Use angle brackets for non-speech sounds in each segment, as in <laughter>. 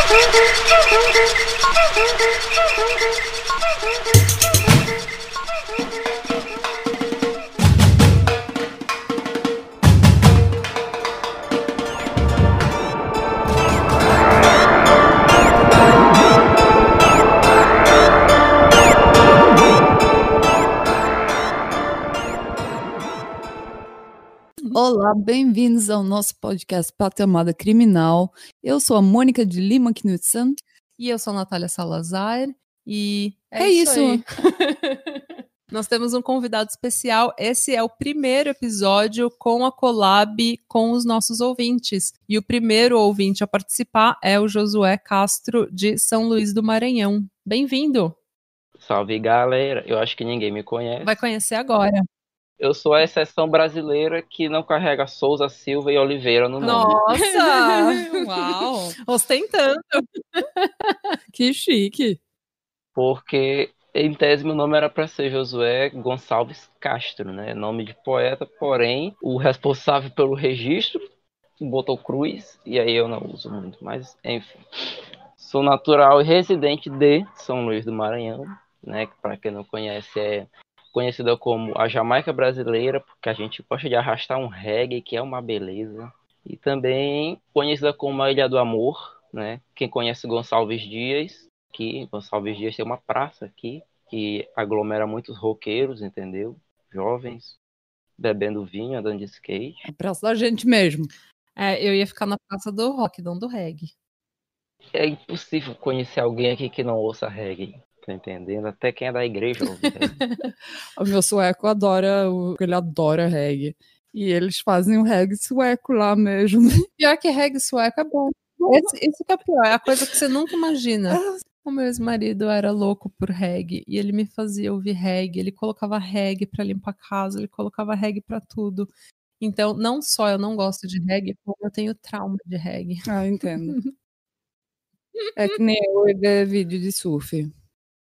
Thank you. Olá, bem-vindos ao nosso podcast Patamada Criminal. Eu sou a Mônica de Lima Knudsen. E eu sou a Natália Salazar. E é, É isso. isso. <laughs> Nós temos um convidado especial. Esse é o primeiro episódio com a collab com os nossos ouvintes. E o primeiro ouvinte a participar é o Josué Castro, de São Luís do Maranhão. Bem-vindo! Salve galera, eu acho que ninguém me conhece. Vai conhecer agora. Eu sou a exceção brasileira que não carrega Souza, Silva e Oliveira no nome. Nossa! <laughs> Uau! Ostentando. <laughs> Que chique! Porque em tese meu nome era para ser Josué Gonçalves Castro, né? Nome de poeta, porém o responsável pelo registro botou Cruz e aí eu não uso muito, mas enfim. Sou natural e residente de São Luís do Maranhão, né? Que para quem não conhece é conhecida como a Jamaica brasileira, porque a gente gosta de arrastar um reggae, que é uma beleza. E também conhecida como a Ilha do Amor, né? Quem conhece Gonçalves Dias, que Gonçalves Dias tem uma praça aqui que aglomera muitos roqueiros, entendeu? Jovens bebendo vinho, andando de skate. É praça da gente mesmo. É, eu ia ficar na praça do rock, não do reggae. É impossível conhecer alguém aqui que não ouça reggae. Tá entendendo? Até quem é da igreja ouve reggae. <laughs> O meu sueco adora, o- ele adora reggae. E eles fazem um reggae sueco lá mesmo. <laughs> Pior que reggae sueco é bom. Esse, isso que é pior, é a coisa que você nunca imagina. <laughs> O meu ex-marido era louco por reggae e ele me fazia ouvir reggae. Ele colocava reggae pra limpar a casa, ele colocava reggae pra tudo. Então, não só eu não gosto de reggae, como eu tenho trauma de reggae. Ah, entendo. É que nem eu ver vídeo de surf.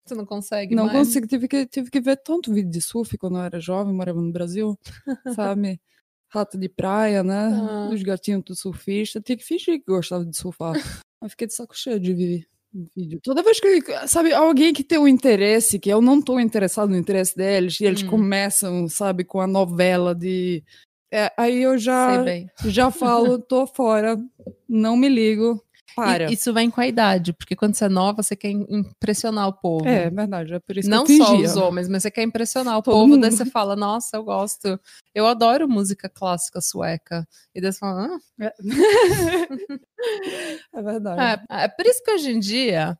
Você não consegue Não mais? consigo, tive que, tive que ver tanto vídeo de surf quando eu era jovem, morava no Brasil, <laughs> sabe? Rato de praia, né? Ah. Os gatinhos do surfista. Tinha que fingir que gostava de surfar. <laughs> Eu fiquei de saco cheio de ver vídeo. Toda vez que, sabe, alguém que tem um interesse, que eu não tô interessado no interesse deles, e eles Hum. começam, sabe, com a novela de. É, aí eu já, já falo, <laughs> tô fora, não me ligo, para. E isso vem com a idade, porque quando você é nova, você quer im- impressionar o povo. É, verdade, é por isso Não que eu só fingia. os homens, mas você quer impressionar o Todo povo, daí mundo. você fala, nossa, eu gosto. Eu adoro música clássica sueca. E daí você fala, ah, <laughs> É verdade. É, é por isso que hoje em dia,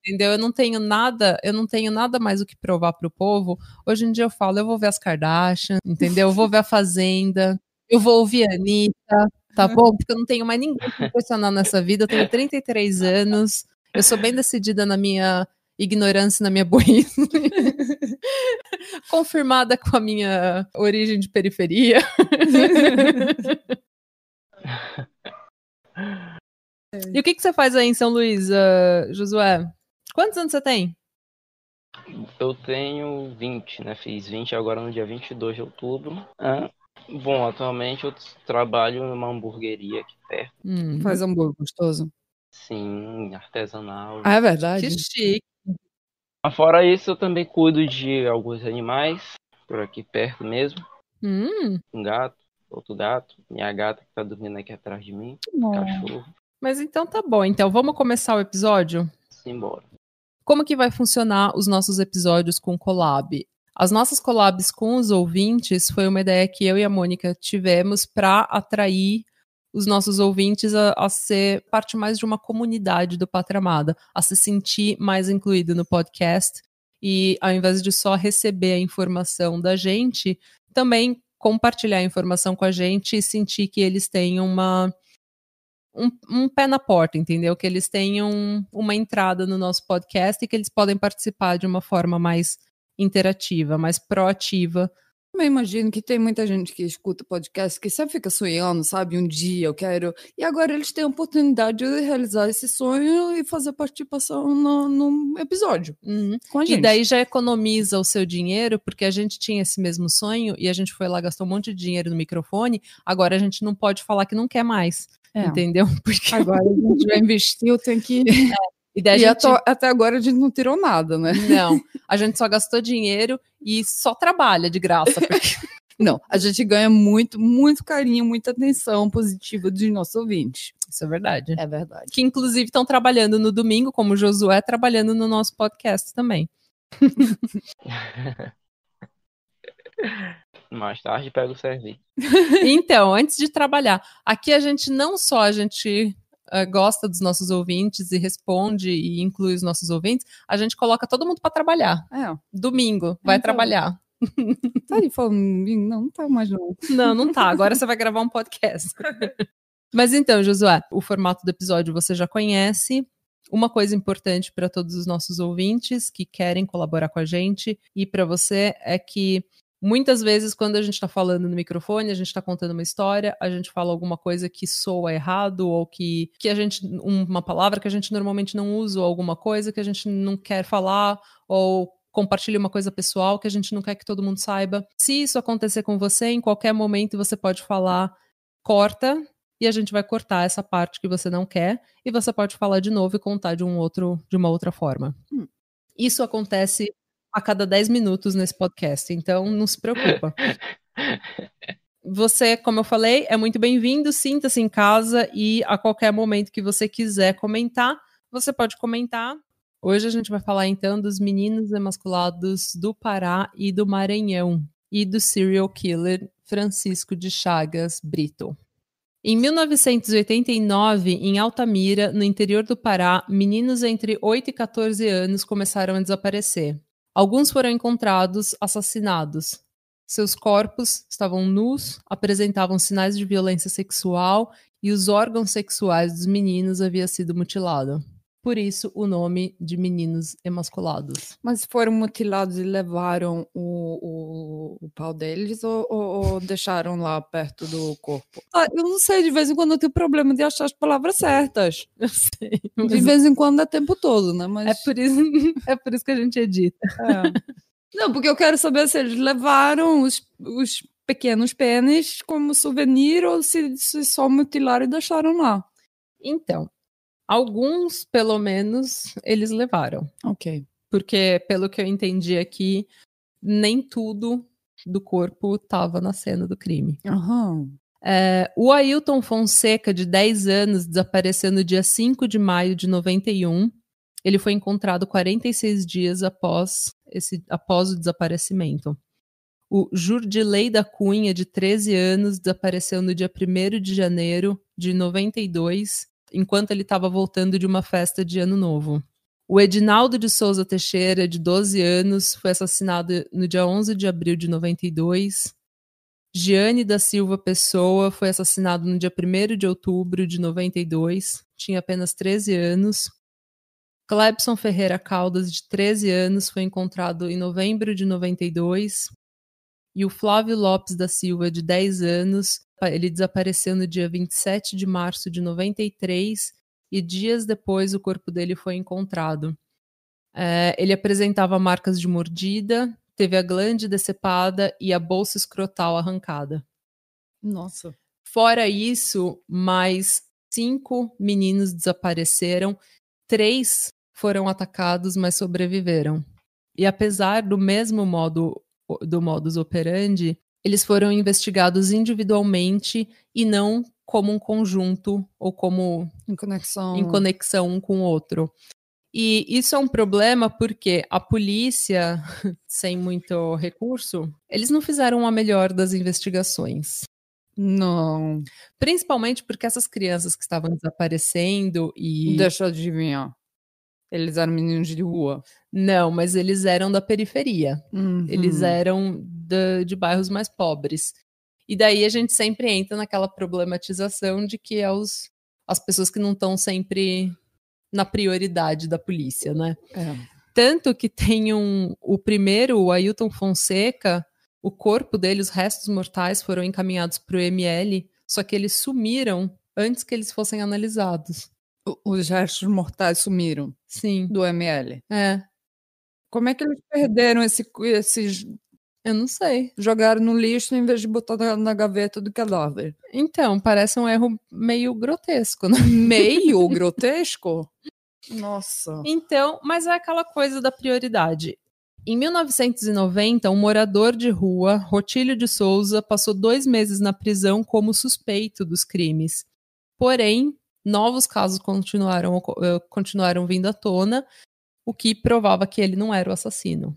entendeu? Eu não tenho nada, eu não tenho nada mais o que provar pro povo. Hoje em dia eu falo, eu vou ver as Kardashian, entendeu? Eu vou ver a Fazenda, eu vou ouvir a Anitta, tá bom? Porque eu não tenho mais ninguém impressionar nessa vida. Eu tenho 33 anos, eu sou bem decidida na minha ignorância, na minha burrice. <laughs> Confirmada com a minha origem de periferia. <laughs> E o que, que você faz aí em São Luís, ah, Josué? Quantos anos você tem? Eu tenho 20, né? Fiz 20 agora no dia 22 de outubro. Ah, bom, atualmente eu trabalho numa hamburgueria aqui perto. Hum, Faz hambúrguer gostoso. Sim, artesanal. Ah, é verdade? que chique. Mas Fora isso, eu também cuido de alguns animais por aqui perto mesmo. Hum, Um gato, outro gato, minha gata que tá dormindo aqui atrás de mim, Não. cachorro. mas então tá bom. Então vamos começar o episódio? Simbora. Como que vai funcionar os nossos episódios com collab? As nossas collabs com os ouvintes foi uma ideia que eu e a Mônica tivemos para atrair os nossos ouvintes a, a ser parte mais de uma comunidade do Pátria Amada, a se sentir mais incluído no podcast e ao invés de só receber a informação da gente, também compartilhar a informação com a gente e sentir que eles têm uma um, um pé na porta, entendeu? Que eles tenham uma entrada no nosso podcast e que eles podem participar de uma forma mais interativa, mais proativa. também imagino que tem muita gente que escuta podcast que sempre fica sonhando, sabe? Um dia eu quero. E agora eles têm a oportunidade de realizar esse sonho e fazer participação no, no episódio Uhum. com a gente. E daí já economiza o seu dinheiro, porque a gente tinha esse mesmo sonho e a gente foi lá, gastou um monte de dinheiro no microfone, agora a gente não pode falar que não quer mais. É. Entendeu? <laughs> Porque Agora a gente já investiu, tem que. <laughs> e daí E a gente, até, até agora a gente não tirou nada, né? <laughs> não, a gente só gastou dinheiro e só trabalha de graça. Porque <laughs> Não, a gente ganha muito, muito carinho, muita atenção positiva dos nossos ouvintes. isso é verdade. É verdade. Que inclusive estão trabalhando no domingo, como o Josué trabalhando no nosso podcast também. <laughs> Mais tarde pega o serviço. Então, antes de trabalhar, aqui a gente não só a gente eh, gosta dos nossos ouvintes e responde e inclui os nossos ouvintes, a gente coloca todo mundo para trabalhar. É, Domingo, vai Então. trabalhar. tá aí falando, não, não tá mais não. Não, não tá. Agora você vai gravar um podcast. <laughs> Mas então, Josué, o formato do episódio você já conhece. Uma coisa importante para todos os nossos ouvintes que querem colaborar com a gente e para você é que muitas vezes, quando a gente está falando no microfone, a gente está contando uma história, a gente fala alguma coisa que soa errado ou que, que a gente. uma palavra que a gente normalmente não usa, ou alguma coisa que a gente não quer falar, ou compartilha uma coisa pessoal que a gente não quer que todo mundo saiba. Se isso acontecer com você, em qualquer momento você pode falar corta e a gente vai cortar essa parte que você não quer e você pode falar de novo e contar de um outro de uma outra forma. Hum. Isso acontece a cada 10 minutos nesse podcast, então não se preocupa. Você, como eu falei, é muito bem-vindo, sinta-se em casa e a qualquer momento que você quiser comentar, você pode comentar. Hoje a gente vai falar então dos meninos emasculados do Pará e do Maranhão e do serial killer Francisco de Chagas Brito. Em 1989, em Altamira, no interior do Pará, meninos entre 8 e 14 anos começaram a desaparecer. Alguns foram encontrados assassinados. Seus corpos estavam nus, apresentavam sinais de violência sexual e os órgãos sexuais dos meninos haviam sido mutilados. Por isso, o nome de meninos emasculados. Mas foram mutilados e levaram o, o, o pau deles ou, ou- ou deixaram lá perto do corpo? Ah, eu não sei, de vez em quando eu tenho problema de achar as palavras certas. <laughs> Eu sei. De vez em quando é tempo todo, né? Mas É por, isso, <laughs> é por isso que a gente edita. É. Não, porque eu quero saber se eles levaram os, os pequenos pênis como souvenir ou se, se só mutilaram e deixaram lá. Então, alguns, pelo menos, eles levaram. Ok. Porque, pelo que eu entendi aqui, nem tudo do corpo estava na cena do crime. Aham. É, o Ailton Fonseca, de 10 anos, desapareceu no dia 5 de maio de 91. Ele foi encontrado 46 dias após, esse, após o desaparecimento. O Jurdilei da Cunha, de 13 anos, desapareceu no dia 1 de janeiro de 92, enquanto ele estava voltando de uma festa de Ano Novo. O Edinaldo de Souza Teixeira, de 12 anos, foi assassinado no dia 11 de abril de 92. Giane da Silva Pessoa foi assassinado no dia 1 de outubro de 92, tinha apenas 13 anos. Clebson Ferreira Caldas, de 13 anos, foi encontrado em novembro de 92. E o Flávio Lopes da Silva, de 10 anos, ele desapareceu no dia 27 de março de 93 e dias depois o corpo dele foi encontrado. É, ele apresentava marcas de mordida, teve a glande decepada e a bolsa escrotal arrancada. Nossa. Fora isso, mais cinco meninos desapareceram, três foram atacados, mas sobreviveram. E apesar do mesmo modo do modus operandi, eles foram investigados individualmente e não como um conjunto ou como Em conexão. em conexão um com o outro. E isso é um problema porque a polícia, <laughs> sem muito recurso, eles não fizeram a melhor das investigações. Não. Principalmente porque essas crianças que estavam desaparecendo e. Deixa eu adivinhar. Eles eram meninos de rua. Não, mas eles eram da periferia. Eles Uhum. eram da- de bairros mais pobres. E daí a gente sempre entra naquela problematização de que é os, as pessoas que não estão sempre na prioridade da polícia, né? É. Tanto que tem um. O primeiro, o Ailton Fonseca, o corpo dele, os restos mortais foram encaminhados para o ML, só que eles sumiram antes que eles fossem analisados. Os restos mortais sumiram Sim. do ML. É. Como é que eles perderam esse, esses Eu não sei. Jogaram no lixo em vez de botar na, na gaveta do cadáver. Então, parece um erro meio grotesco, né? <laughs> Meio <laughs> grotesco? Nossa. Então, mas é aquela coisa da prioridade. Em 1990, um morador de rua, Rotílio de Souza, passou dois meses na prisão como suspeito dos crimes. Porém, novos casos continuaram, eh, continuaram vindo à tona, o que provava que ele não era o assassino.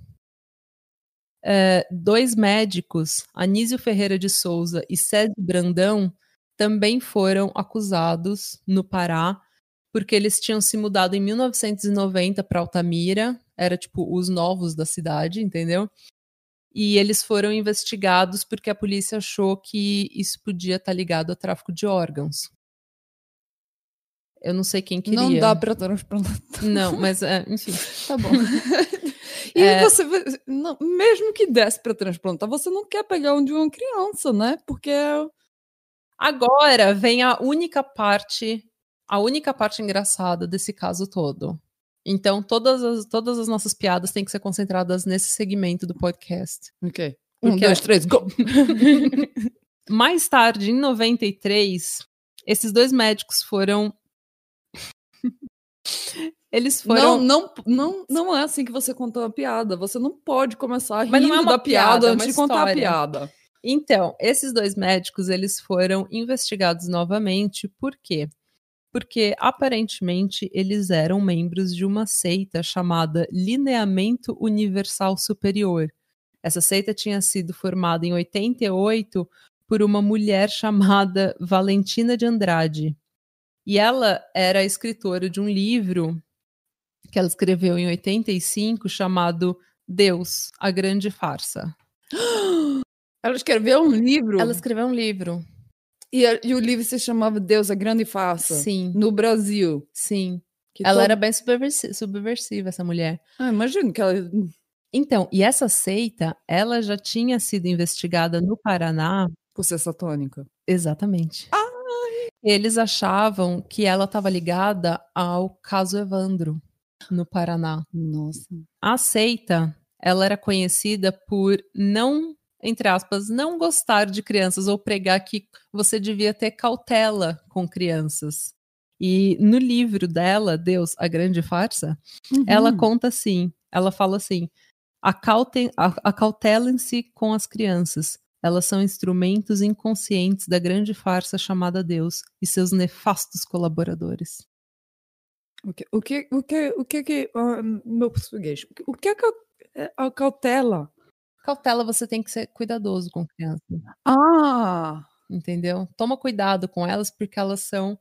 É, dois médicos, Anísio Ferreira de Souza e César Brandão, também foram acusados no Pará porque eles tinham se mudado em 1990 para Altamira, era tipo os novos da cidade, entendeu? E eles foram investigados porque a polícia achou que isso podia estar tá ligado a tráfico de órgãos. Eu não sei quem queria. Não dá para transplantar. Não, mas é, <laughs> enfim, tá bom. <laughs> e é... você, não, mesmo que desse para transplantar, você não quer pegar um de uma criança, né? Porque agora vem a única parte a única parte engraçada desse caso todo. Então, todas as, todas as nossas piadas têm que ser concentradas nesse segmento do podcast. Ok. Um, Porque dois, três, go! <laughs> Mais tarde, em 93, esses dois médicos foram. Eles foram. Não, não, não, não é assim que você contou a piada. Você não pode começar a rir é da piada, piada é antes de contar a piada. Então, esses dois médicos, eles foram investigados novamente. Por quê? porque aparentemente eles eram membros de uma seita chamada Lineamento Universal Superior. Essa seita tinha sido formada em 88 por uma mulher <laughs> chamada Valentina de Andrade. E ela era escritora de um livro que ela escreveu em 85 chamado Deus, a Grande Farsa. <gasps> Ela escreveu um livro? Ela escreveu um livro. E, e, o livro se chamava Deus, a Grande Farsa. Sim. No Brasil. Sim. Que ela todo... era bem subversiva, subversiva, essa mulher. Ah, imagino que ela. Então, e essa seita, ela já tinha sido investigada no Paraná. Por ser satânica. Exatamente. Ai. Eles achavam que ela estava ligada ao caso Evandro, no Paraná. Nossa. A seita, ela era conhecida por não entre aspas, não gostar de crianças ou pregar que você devia ter cautela com crianças. E no livro dela, Deus, a Grande Farsa, uhum. ela conta assim: ela fala assim, acautelem-se com as crianças. Elas são instrumentos inconscientes da grande farsa chamada Deus e seus nefastos colaboradores. O que, o que, o que, o que, que uh, meu português? O que é a cautela? Cautela, você tem que ser cuidadoso com criança. Ah! Entendeu? Toma cuidado com elas, porque elas são,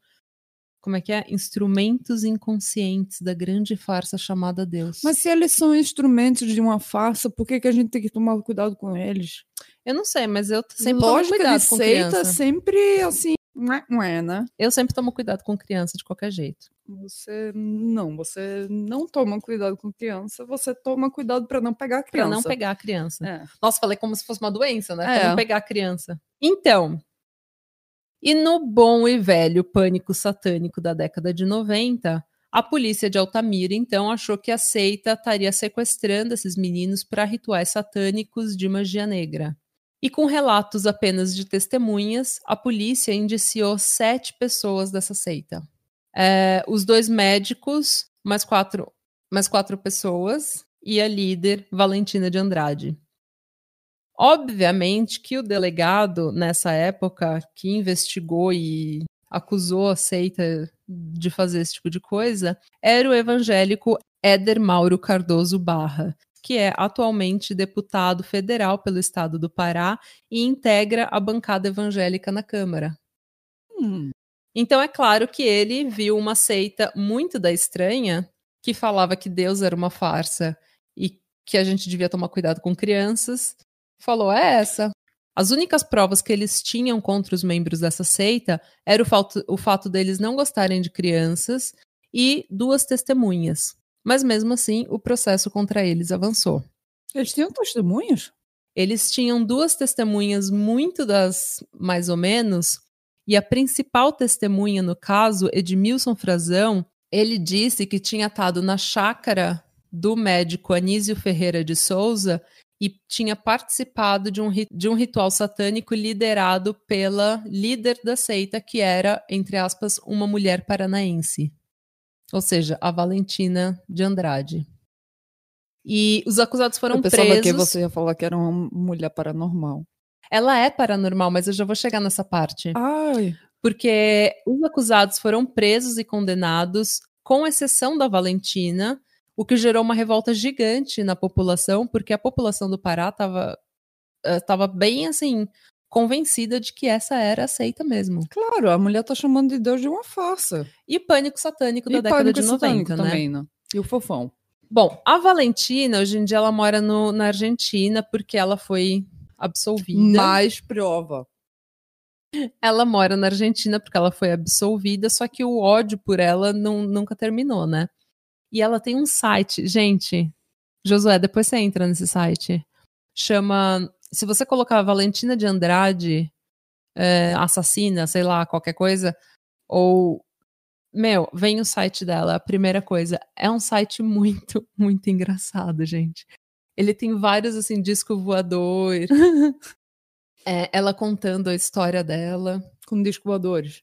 como é que é? Instrumentos inconscientes da grande farsa chamada Deus. Mas se eles são instrumentos de uma farsa, por que, que a gente tem que tomar cuidado com eles? Eu não sei, mas eu sempre Lógica tomo cuidado com criança. sempre assim, não é, né? Eu sempre tomo cuidado com criança de qualquer jeito. Você não, você não toma cuidado com criança, você toma cuidado para não pegar a criança. Para não pegar a criança. É. Nossa, falei como se fosse uma doença, né? É. Pra não pegar a criança. Então, e no bom e velho pânico satânico da década de 90, a polícia de Altamira então achou que a seita estaria sequestrando esses meninos para rituais satânicos de magia negra. E com relatos apenas de testemunhas, a polícia indiciou sete pessoas dessa seita. É, os dois médicos, mais quatro, mais quatro pessoas, e a líder, Valentina de Andrade. Obviamente que o delegado, nessa época, que investigou e acusou a seita de fazer esse tipo de coisa, era o evangélico Éder Mauro Cardoso Barra, que é atualmente deputado federal pelo estado do Pará e integra a bancada evangélica na Câmara. Hum. Então é claro que ele viu uma seita muito da estranha que falava que Deus era uma farsa e que a gente devia tomar cuidado com crianças. Falou: é essa. As únicas provas que eles tinham contra os membros dessa seita era o fato, o fato deles não gostarem de crianças e duas testemunhas. Mas mesmo assim, o processo contra eles avançou. Eles tinham testemunhas? Eles tinham duas testemunhas muito das mais ou menos, e a principal testemunha no caso, Edmilson Frazão, ele disse que tinha estado na chácara do médico Anísio Ferreira de Souza e tinha participado de um, de um ritual satânico liderado pela líder da seita, que era, entre aspas, uma mulher paranaense. Ou seja, a Valentina de Andrade. E os acusados foram eu pensava presos. que você ia falar que era uma mulher paranormal. Ela é paranormal, mas eu já vou chegar nessa parte. Ai. Porque os acusados foram presos e condenados, com exceção da Valentina, o que gerou uma revolta gigante na população, porque a população do Pará estava tava bem assim convencida de que essa era a seita mesmo. Claro, a mulher tá chamando de Deus de uma farsa. E pânico satânico da e década de 90, né? também, né? E o fofão. Bom, a Valentina, hoje em dia, ela mora no, na Argentina porque ela foi absolvida. Mais prova. Ela mora na Argentina porque ela foi absolvida, só que o ódio por ela não, nunca terminou, né? E ela tem um site, gente. Josué, depois você entra nesse site. Chama. Se você colocar Valentina de Andrade, é, assassina, sei lá, qualquer coisa, ou. Meu, vem o site dela, a primeira coisa. É um site muito, <laughs> muito engraçado, gente. Ele tem vários, assim, disco voador. <laughs> é, ela contando a história dela. Com disco voadores.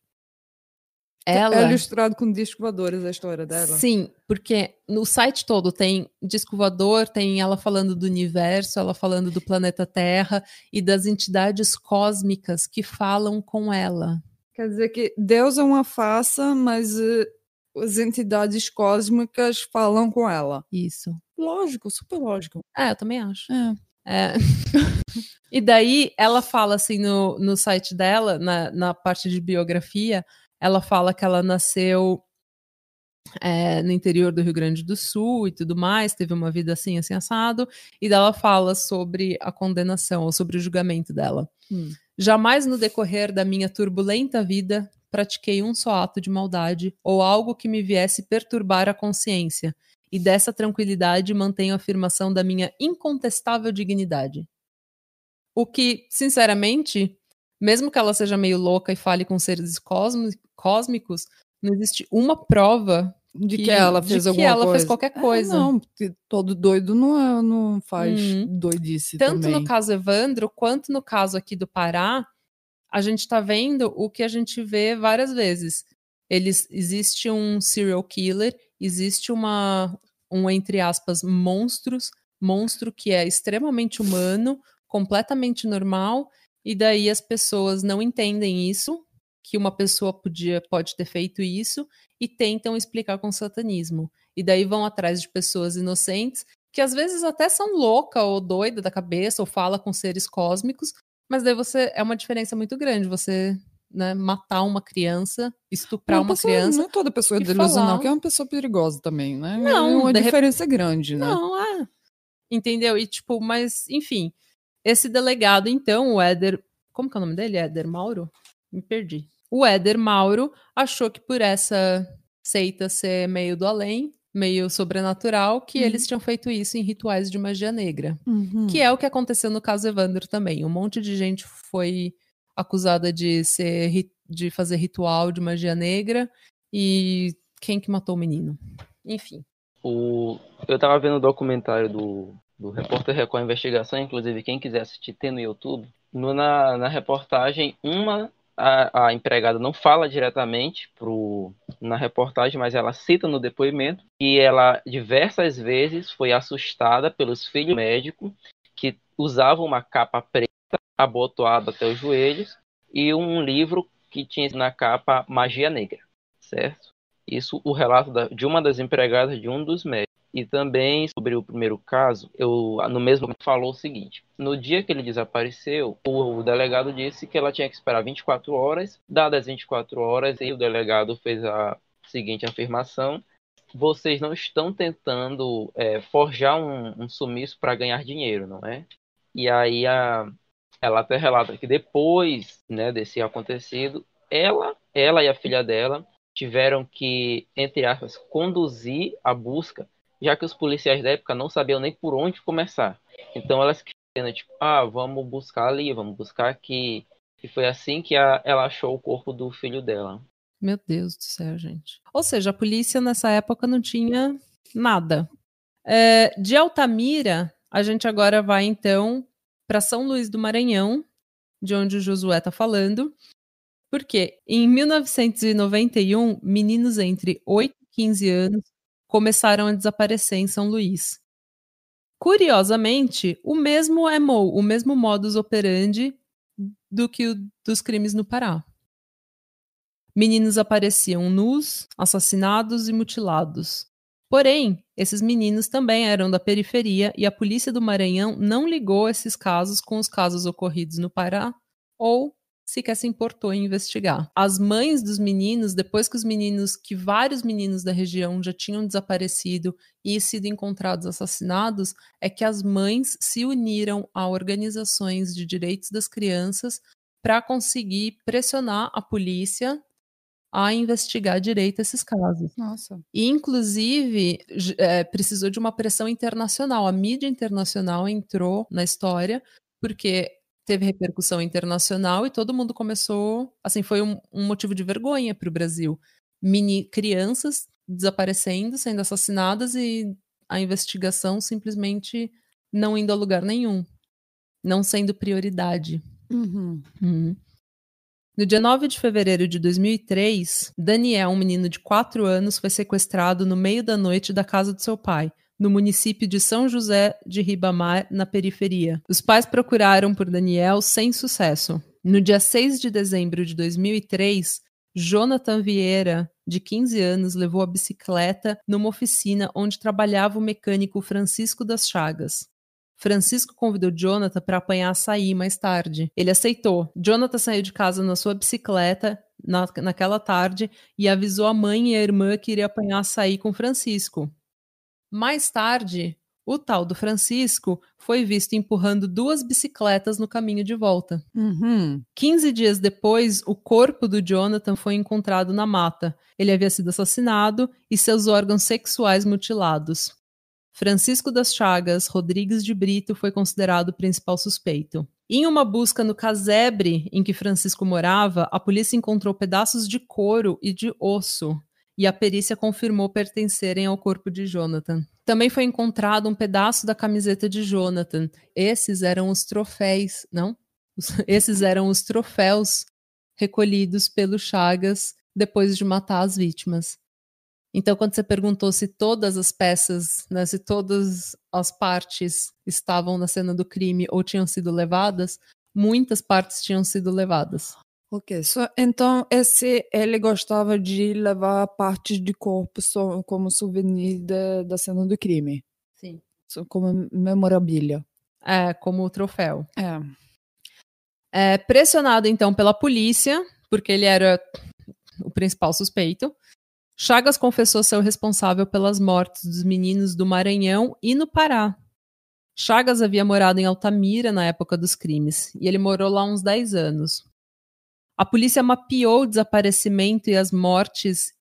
Ela... É ilustrado com disco voadores a história dela. Sim, porque no site todo tem disco voador, tem ela falando do universo, ela falando do planeta Terra e das entidades cósmicas que falam com ela. Quer dizer que Deus é uma farsa, mas uh, as entidades cósmicas falam com ela. Isso. Lógico, super lógico. É, eu também acho. É. É. <laughs> e daí ela fala assim no, no site dela, na, na parte de biografia, ela fala que ela nasceu é, no interior do Rio Grande do Sul e tudo mais, teve uma vida assim, assim, assado, e dela fala sobre a condenação ou sobre o julgamento dela. Hum. Jamais no decorrer da minha turbulenta vida pratiquei um só ato de maldade ou algo que me viesse perturbar a consciência, e dessa tranquilidade mantenho a afirmação da minha incontestável dignidade. O que, sinceramente, mesmo que ela seja meio louca e fale com seres cósmicos, não existe uma prova de que, que ela fez de alguma que ela coisa. fez qualquer coisa. É, não, todo doido não, é, não faz uhum. doidice Tanto também. no caso Evandro, quanto no caso aqui do Pará, a gente está vendo o que a gente vê várias vezes. Eles, existe um serial killer, existe uma, um, entre aspas, monstros, monstro que é extremamente humano, completamente normal, e daí as pessoas não entendem isso, que uma pessoa podia, pode ter feito isso, e tentam explicar com satanismo. E daí vão atrás de pessoas inocentes, que às vezes até são louca ou doida da cabeça, ou fala com seres cósmicos, mas daí você é uma diferença muito grande. Você né, matar uma criança, estuprar uma, uma pessoa, criança. Não é toda pessoa é delusional, falar... que é uma pessoa perigosa também, né? Não, é uma diferença rep... grande, né? Não, é. Entendeu? E tipo, mas, enfim. Esse delegado, então, o Éder. Como que é o nome dele? Éder Mauro? Me perdi. O Éder Mauro achou que por essa seita ser meio do além, meio sobrenatural, que uhum. eles tinham feito isso em rituais de magia negra. Uhum. Que é o que aconteceu no caso Evandro também. Um monte de gente foi acusada de ser de fazer ritual de magia negra e quem que matou o menino. Enfim. O... Eu tava vendo o documentário do do Repórter Record Investigação, inclusive quem quiser assistir tem no YouTube. No, na, na reportagem, uma a, a, empregada não fala diretamente pro, na reportagem, mas ela cita no depoimento que ela diversas vezes foi assustada pelos filhos médicos que usavam uma capa preta abotoada até os joelhos e um livro que tinha na capa Magia Negra, certo? Isso o relato da, de uma das empregadas de um dos médicos. E também sobre o primeiro caso, eu no mesmo falou o seguinte: no dia que ele desapareceu, o, o delegado disse que ela tinha que esperar 24 horas. Dadas as 24 horas, e o delegado fez a seguinte afirmação: vocês não estão tentando é, forjar um, um sumiço para ganhar dinheiro, não é? E aí a, ela até relata que depois né, desse acontecido, ela, ela e a filha dela tiveram que, entre aspas, conduzir a busca já que os policiais da época não sabiam nem por onde começar. Então elas queriam, tipo, ah, vamos buscar ali, vamos buscar aqui. E foi assim que a, ela achou o corpo do filho dela. Meu Deus do céu, gente. Ou seja, a polícia nessa época não tinha nada. É, de Altamira, a gente agora vai então para São Luís do Maranhão, de onde o Josué está falando, porque em 1991, meninos entre 8 e 15 anos começaram a desaparecer em São Luís. Curiosamente, o mesmo MO, o mesmo modus operandi do que o dos crimes no Pará. Meninos apareciam nus, assassinados e mutilados. Porém, esses meninos também eram da periferia e a polícia do Maranhão não ligou esses casos com os casos ocorridos no Pará ou sequer se importou em investigar. As mães dos meninos, depois que os meninos, que vários meninos da região já tinham desaparecido e sido encontrados assassinados, é que as mães se uniram a organizações de direitos das crianças para conseguir pressionar a polícia a investigar direito esses casos. Nossa. E, inclusive, é, precisou de uma pressão internacional. A mídia internacional entrou na história, porque teve repercussão internacional e todo mundo começou. Assim, foi um, um motivo de vergonha para o Brasil. Mini crianças desaparecendo, sendo assassinadas e a investigação simplesmente não indo a lugar nenhum, não sendo prioridade. Uhum. Uhum. No dia 9 de fevereiro de 2003, Daniel, um menino de 4 anos, foi sequestrado no meio da noite da casa de seu pai, no município de São José de Ribamar, na periferia. Os pais procuraram por Daniel sem sucesso. No dia 6 de dezembro de 2003, Jonathan Vieira, de 15 anos, levou a bicicleta numa oficina onde trabalhava o mecânico Francisco das Chagas. Francisco convidou Jonathan para apanhar açaí mais tarde. Ele aceitou. Jonathan saiu de casa na sua bicicleta na, naquela tarde e avisou a mãe e a irmã que iria apanhar açaí com Francisco. Mais tarde, o tal do Francisco foi visto empurrando duas bicicletas no caminho de volta. Uhum. 15 dias depois, o corpo do Jonathan foi encontrado na mata. Ele havia sido assassinado e seus órgãos sexuais mutilados. Francisco das Chagas Rodrigues de Brito foi considerado o principal suspeito. Em uma busca no casebre em que Francisco morava, a polícia encontrou pedaços de couro e de osso, e a perícia confirmou pertencerem ao corpo de Jonathan. Também foi encontrado um pedaço da camiseta de Jonathan. Esses eram os troféus, não? <laughs> Esses eram os troféus recolhidos pelo Chagas depois de matar as vítimas. Então, quando você perguntou se todas as peças, né, se todas as partes estavam na cena do crime ou tinham sido levadas, muitas partes tinham sido levadas. Ok, so, então esse ele gostava de levar partes de corpo so, como souvenir da, da cena do crime. Sim. So, como memorabilia. É, como troféu. É. é. Pressionado então pela polícia, porque ele era o principal suspeito, Chagas confessou ser o responsável pelas mortes dos meninos do Maranhão e no Pará. Chagas havia morado em Altamira na época dos crimes, e ele morou lá uns 10 anos. A polícia mapeou o desaparecimento e as mortes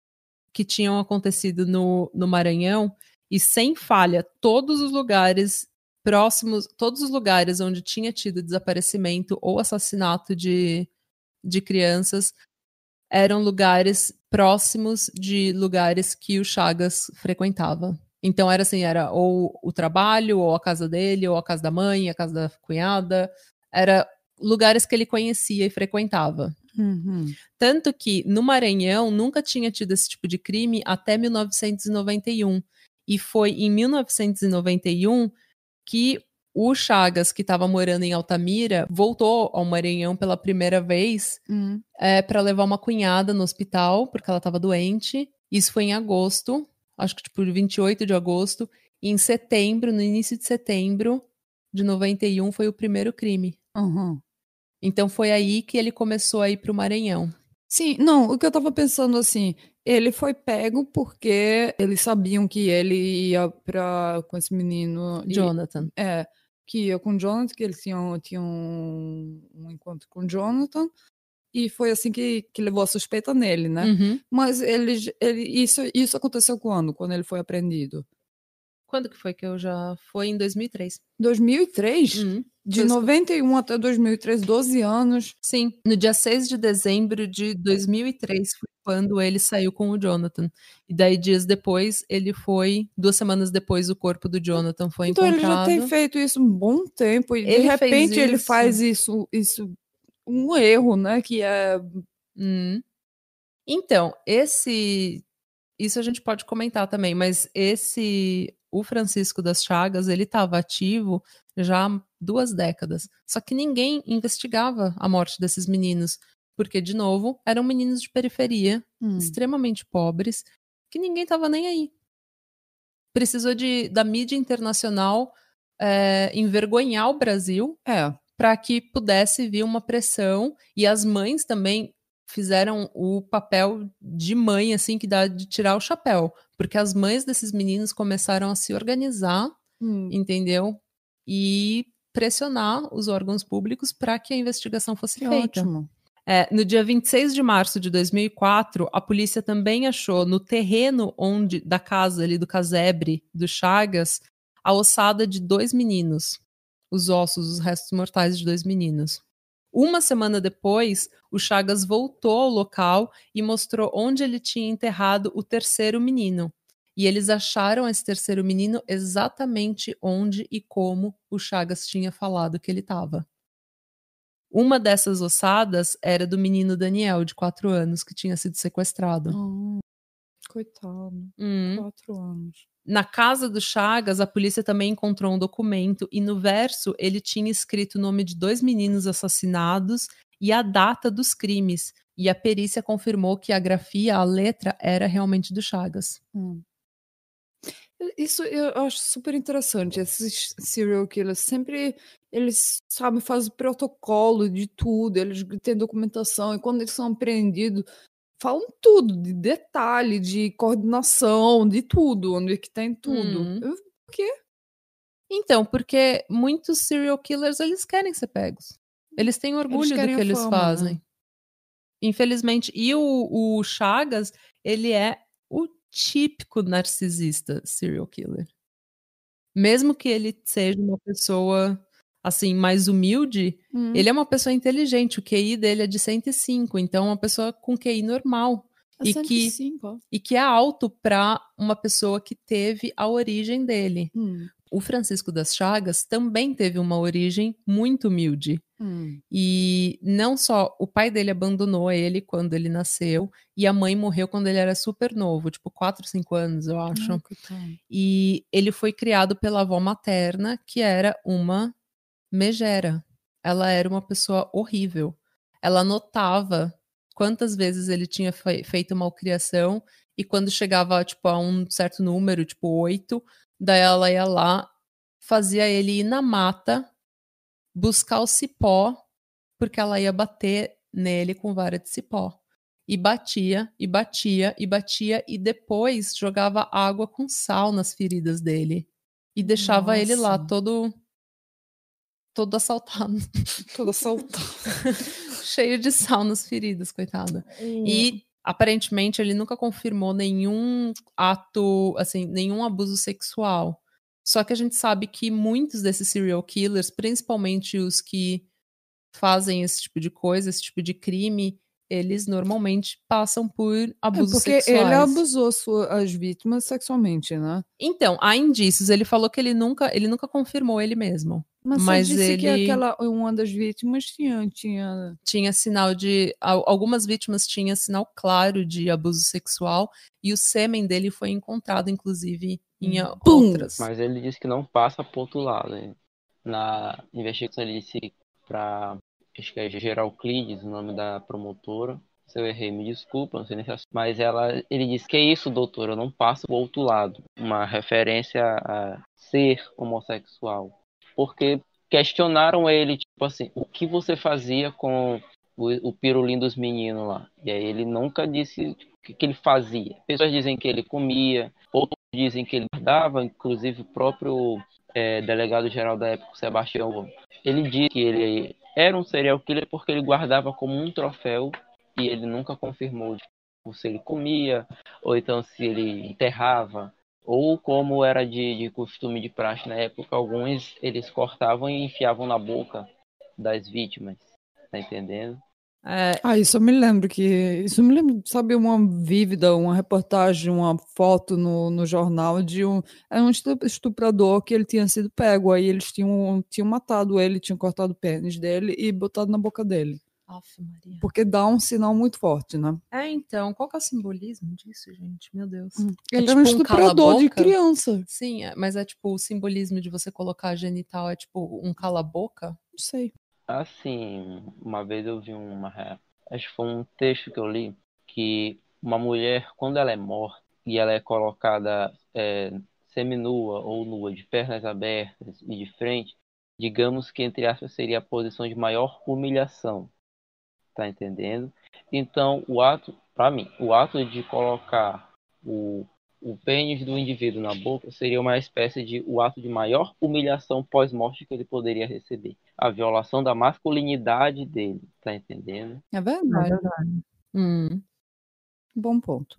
que tinham acontecido no, no Maranhão, e sem falha, todos os lugares próximos, todos os lugares onde tinha tido desaparecimento ou assassinato de, de crianças eram lugares próximos de lugares que o Chagas frequentava. Então era assim, era ou o trabalho, ou a casa dele, ou a casa da mãe, a casa da cunhada. Era lugares que ele conhecia e frequentava. Uhum. Tanto que no Maranhão nunca tinha tido esse tipo de crime até 1991. E foi em 1991 que o Chagas, que estava morando em Altamira, voltou ao Maranhão pela primeira vez uhum. é, para levar uma cunhada no hospital, porque ela estava doente. Isso foi em agosto, acho que tipo 28 de agosto. E em setembro, no início de setembro de 91, foi o primeiro crime. Uhum. Então foi aí que ele começou a ir para o Maranhão. Sim, não, o que eu tava pensando assim, ele foi pego porque eles sabiam que ele ia pra, com esse menino. Jonathan. E, é, que ia com Jonathan, que eles tinham, tinham um, um encontro com Jonathan, e foi assim que, que levou a suspeita nele, né? Uhum. Mas ele, ele, isso, isso aconteceu quando? Quando ele foi apreendido? Quando que foi que eu já. Foi em 2003. 2003? Uhum. De Foi- 91 até 2003, 12 anos. Sim, no dia 6 de dezembro de 2003 foi quando ele saiu com o Jonathan. E daí, dias depois, ele foi. Duas semanas depois, o corpo do Jonathan foi Então ele encontrado. já tem feito isso um bom tempo. E de Ele fez repente ele faz isso, isso. Um erro, né? Que é. Hum. Então, esse. Isso a gente pode comentar também, mas esse. O Francisco das Chagas, ele estava ativo já há duas décadas. Só que ninguém investigava a morte desses meninos. Porque, de novo, eram meninos de periferia, hum, extremamente pobres, que ninguém estava nem aí. Precisou de, da mídia internacional é, envergonhar o Brasil É. para que pudesse vir uma pressão e as mães também fizeram o papel de mãe assim que dá de tirar o chapéu, porque as mães desses meninos começaram a se organizar, hum, entendeu? E pressionar os órgãos públicos para que a investigação fosse que feita. ótimo. É, no dia 26 de março de 2004, a polícia também achou no terreno onde da casa ali do casebre do Chagas a ossada de dois meninos, os ossos, os restos mortais de dois meninos. Uma semana depois, o Chagas voltou ao local e mostrou onde ele tinha enterrado o terceiro menino. E eles acharam esse terceiro menino exatamente onde e como o Chagas tinha falado que ele estava. Uma dessas ossadas era do menino Daniel, de quatro anos, que tinha sido sequestrado. Ah, coitado. Hum. Quatro anos. Na casa do Chagas, a polícia também encontrou um documento e no verso ele tinha escrito o nome de dois meninos assassinados e a data dos crimes. E a perícia confirmou que a grafia, a letra, era realmente do Chagas. Hum. Isso eu acho super interessante. Esses serial killers sempre eles sabem fazem protocolo de tudo, eles têm documentação e quando eles são apreendidos falam tudo, de detalhe, de coordenação, de tudo, onde é que tem tudo. Hum. Eu- Por quê? Então, porque muitos serial killers, eles querem ser pegos. Eles têm orgulho do querem que eles fama, né? fazem. Infelizmente. E o, o Chagas, ele é o típico narcisista serial killer. Mesmo que ele seja uma pessoa, assim, mais humilde, Hum. ele é uma pessoa inteligente. O QI dele é de 105, então é uma pessoa com QI normal. É e que- 105, ó. E que é alto para uma pessoa que teve a origem dele. Hum, O Francisco das Chagas também teve uma origem muito humilde. hum. E não só o pai dele abandonou ele quando ele nasceu, e a mãe morreu quando ele era super novo, tipo 4, 5 anos, eu acho. Coitado. E ele foi criado pela avó materna, que era uma megera. Ela era uma pessoa horrível. Ela anotava quantas vezes ele tinha fe- feito malcriação e quando chegava tipo a um certo número, tipo oito, daí ela ia lá, fazia ele ir na mata buscar o cipó, porque ela ia bater nele com vara de cipó. E batia, e batia, e batia, e depois jogava água com sal nas feridas dele. E deixava ele lá Nossa. todo. Todo assaltado. <laughs> Toda solta. <laughs> cheio de sal nas feridas, coitada. E aparentemente ele nunca confirmou nenhum ato, assim, nenhum abuso sexual. Só que a gente sabe que muitos desses serial killers, principalmente os que fazem esse tipo de coisa, esse tipo de crime, eles normalmente passam por É abusos porque sexuais. ele abusou sua- as vítimas sexualmente, né? Então, há indícios. Ele falou que ele nunca, ele nunca confirmou ele mesmo. Mas, Mas você disse que ele- aquela, uma das vítimas tinha, tinha tinha sinal de. al- Algumas vítimas tinham sinal claro de abuso sexual e o sêmen dele foi encontrado, inclusive, em a- Pum! outras. Mas ele disse que não passa pro outro lado. hein? Na investigação ele disse pra. Acho que é Geralclides, o nome da promotora. Se eu errei, me desculpa, não sei nem se é assim. Mas ela, ele disse que é isso, doutora, eu não passo pro outro lado. Uma referência a ser homossexual. Porque questionaram ele, tipo assim, o que você fazia com o, o pirulim dos meninos lá? E aí ele nunca disse o que, que ele fazia. Pessoas dizem que ele comia, outros dizem que ele guardava, inclusive o próprio é, delegado-geral da época, Sebastião, ele disse que ele era um serial killer porque ele guardava como um troféu e ele nunca confirmou tipo, se ele comia ou então se ele enterrava. Ou como era de, de costume de praxe na época, alguns eles cortavam e enfiavam na boca das vítimas, tá entendendo? É... Ah, isso eu me lembro que. Isso me lembro, sabe, uma vívida, uma reportagem, uma foto no, no jornal de um. Era um estuprador que ele tinha sido pego. Aí eles tinham, tinham matado ele, tinham cortado o pênis dele e botado na boca dele. Aff, Maria. Porque dá um sinal muito forte, né? É, então, qual que é o simbolismo disso, gente? Meu Deus. Hum. É ele é, tipo um estuprador de criança. Sim, é, mas é tipo o simbolismo de você colocar a genital é tipo um cala-boca? Não sei. Assim, uma vez eu vi uma. Acho que foi um texto que eu li que uma mulher, quando ela é morta e ela é colocada é, seminua ou nua, de pernas abertas e de frente, digamos que, entre aspas, seria a posição de maior humilhação. Tá entendendo? Então, o ato, para mim, o ato de colocar o o pênis do indivíduo na boca seria uma espécie de o ato de maior humilhação pós-morte que ele poderia receber. A violação da masculinidade dele, tá entendendo? É verdade. É verdade. Hum. Bom ponto.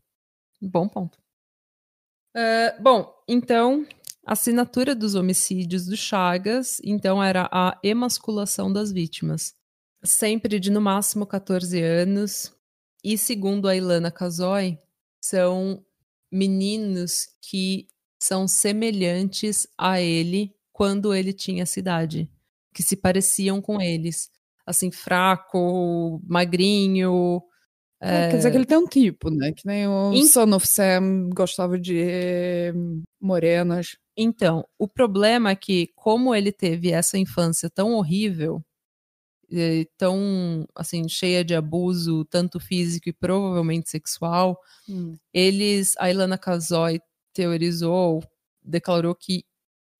Bom ponto. Uh, bom, então, a assinatura dos homicídios do Chagas, então, era a emasculação das vítimas. Sempre de no máximo 14 anos. E segundo a Ilana Casoy, são meninos que são semelhantes a ele quando ele tinha cidade, que se pareciam com eles. Assim, fraco, magrinho. É, é... Quer dizer que ele tem um tipo, né? Que nem o In... Son of Sam gostava de morenas. Então, o problema é que, como ele teve essa infância tão horrível, tão assim cheia de abuso tanto físico e provavelmente sexual hum. eles a Ilana Kazoy teorizou declarou que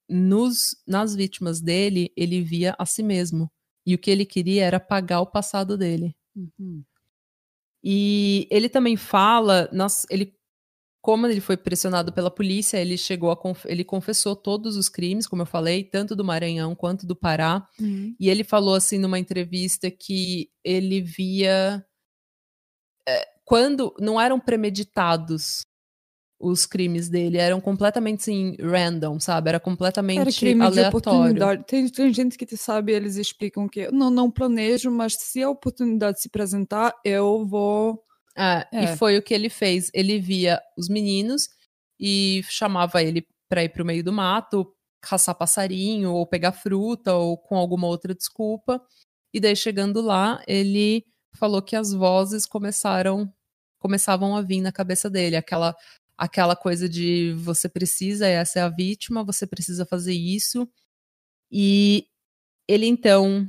nos nas vítimas dele ele via a si mesmo e o que ele queria era apagar o passado dele uhum. e ele também fala nas, ele como ele foi pressionado pela polícia, ele chegou a conf ele confessou todos os crimes, como eu falei, tanto do Maranhão quanto do Pará. Uhum. E ele falou assim numa entrevista que ele via é, quando não eram premeditados os crimes dele, eram completamente assim random, sabe? Era completamente Era crime aleatório. Tem, tem gente que sabe, eles explicam que não não planejo, mas se a oportunidade se apresentar, eu vou ah, é. E foi o que ele fez. Ele via os meninos e chamava ele para ir para o meio do mato, caçar passarinho, ou pegar fruta, ou com alguma outra desculpa. E daí, chegando lá, ele falou que as vozes começaram começavam a vir na cabeça dele, aquela aquela coisa de você precisa, essa é a vítima, você precisa fazer isso. E ele então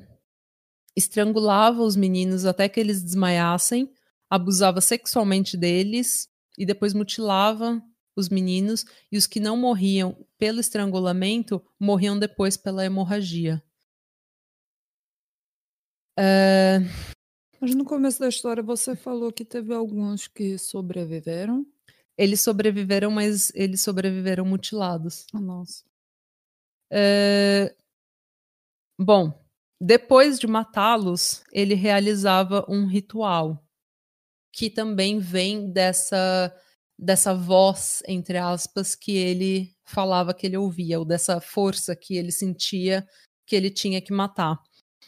estrangulava os meninos até que eles desmaiassem abusava sexualmente deles e depois mutilava os meninos e os que não morriam pelo estrangulamento morriam depois pela hemorragia. É... Mas no começo da história você falou que teve alguns que sobreviveram. Eles sobreviveram, mas eles sobreviveram mutilados. Oh, nossa. É... Bom, depois de matá-los, ele realizava um ritual que também vem dessa dessa voz entre aspas que ele falava que ele ouvia ou dessa força que ele sentia que ele tinha que matar.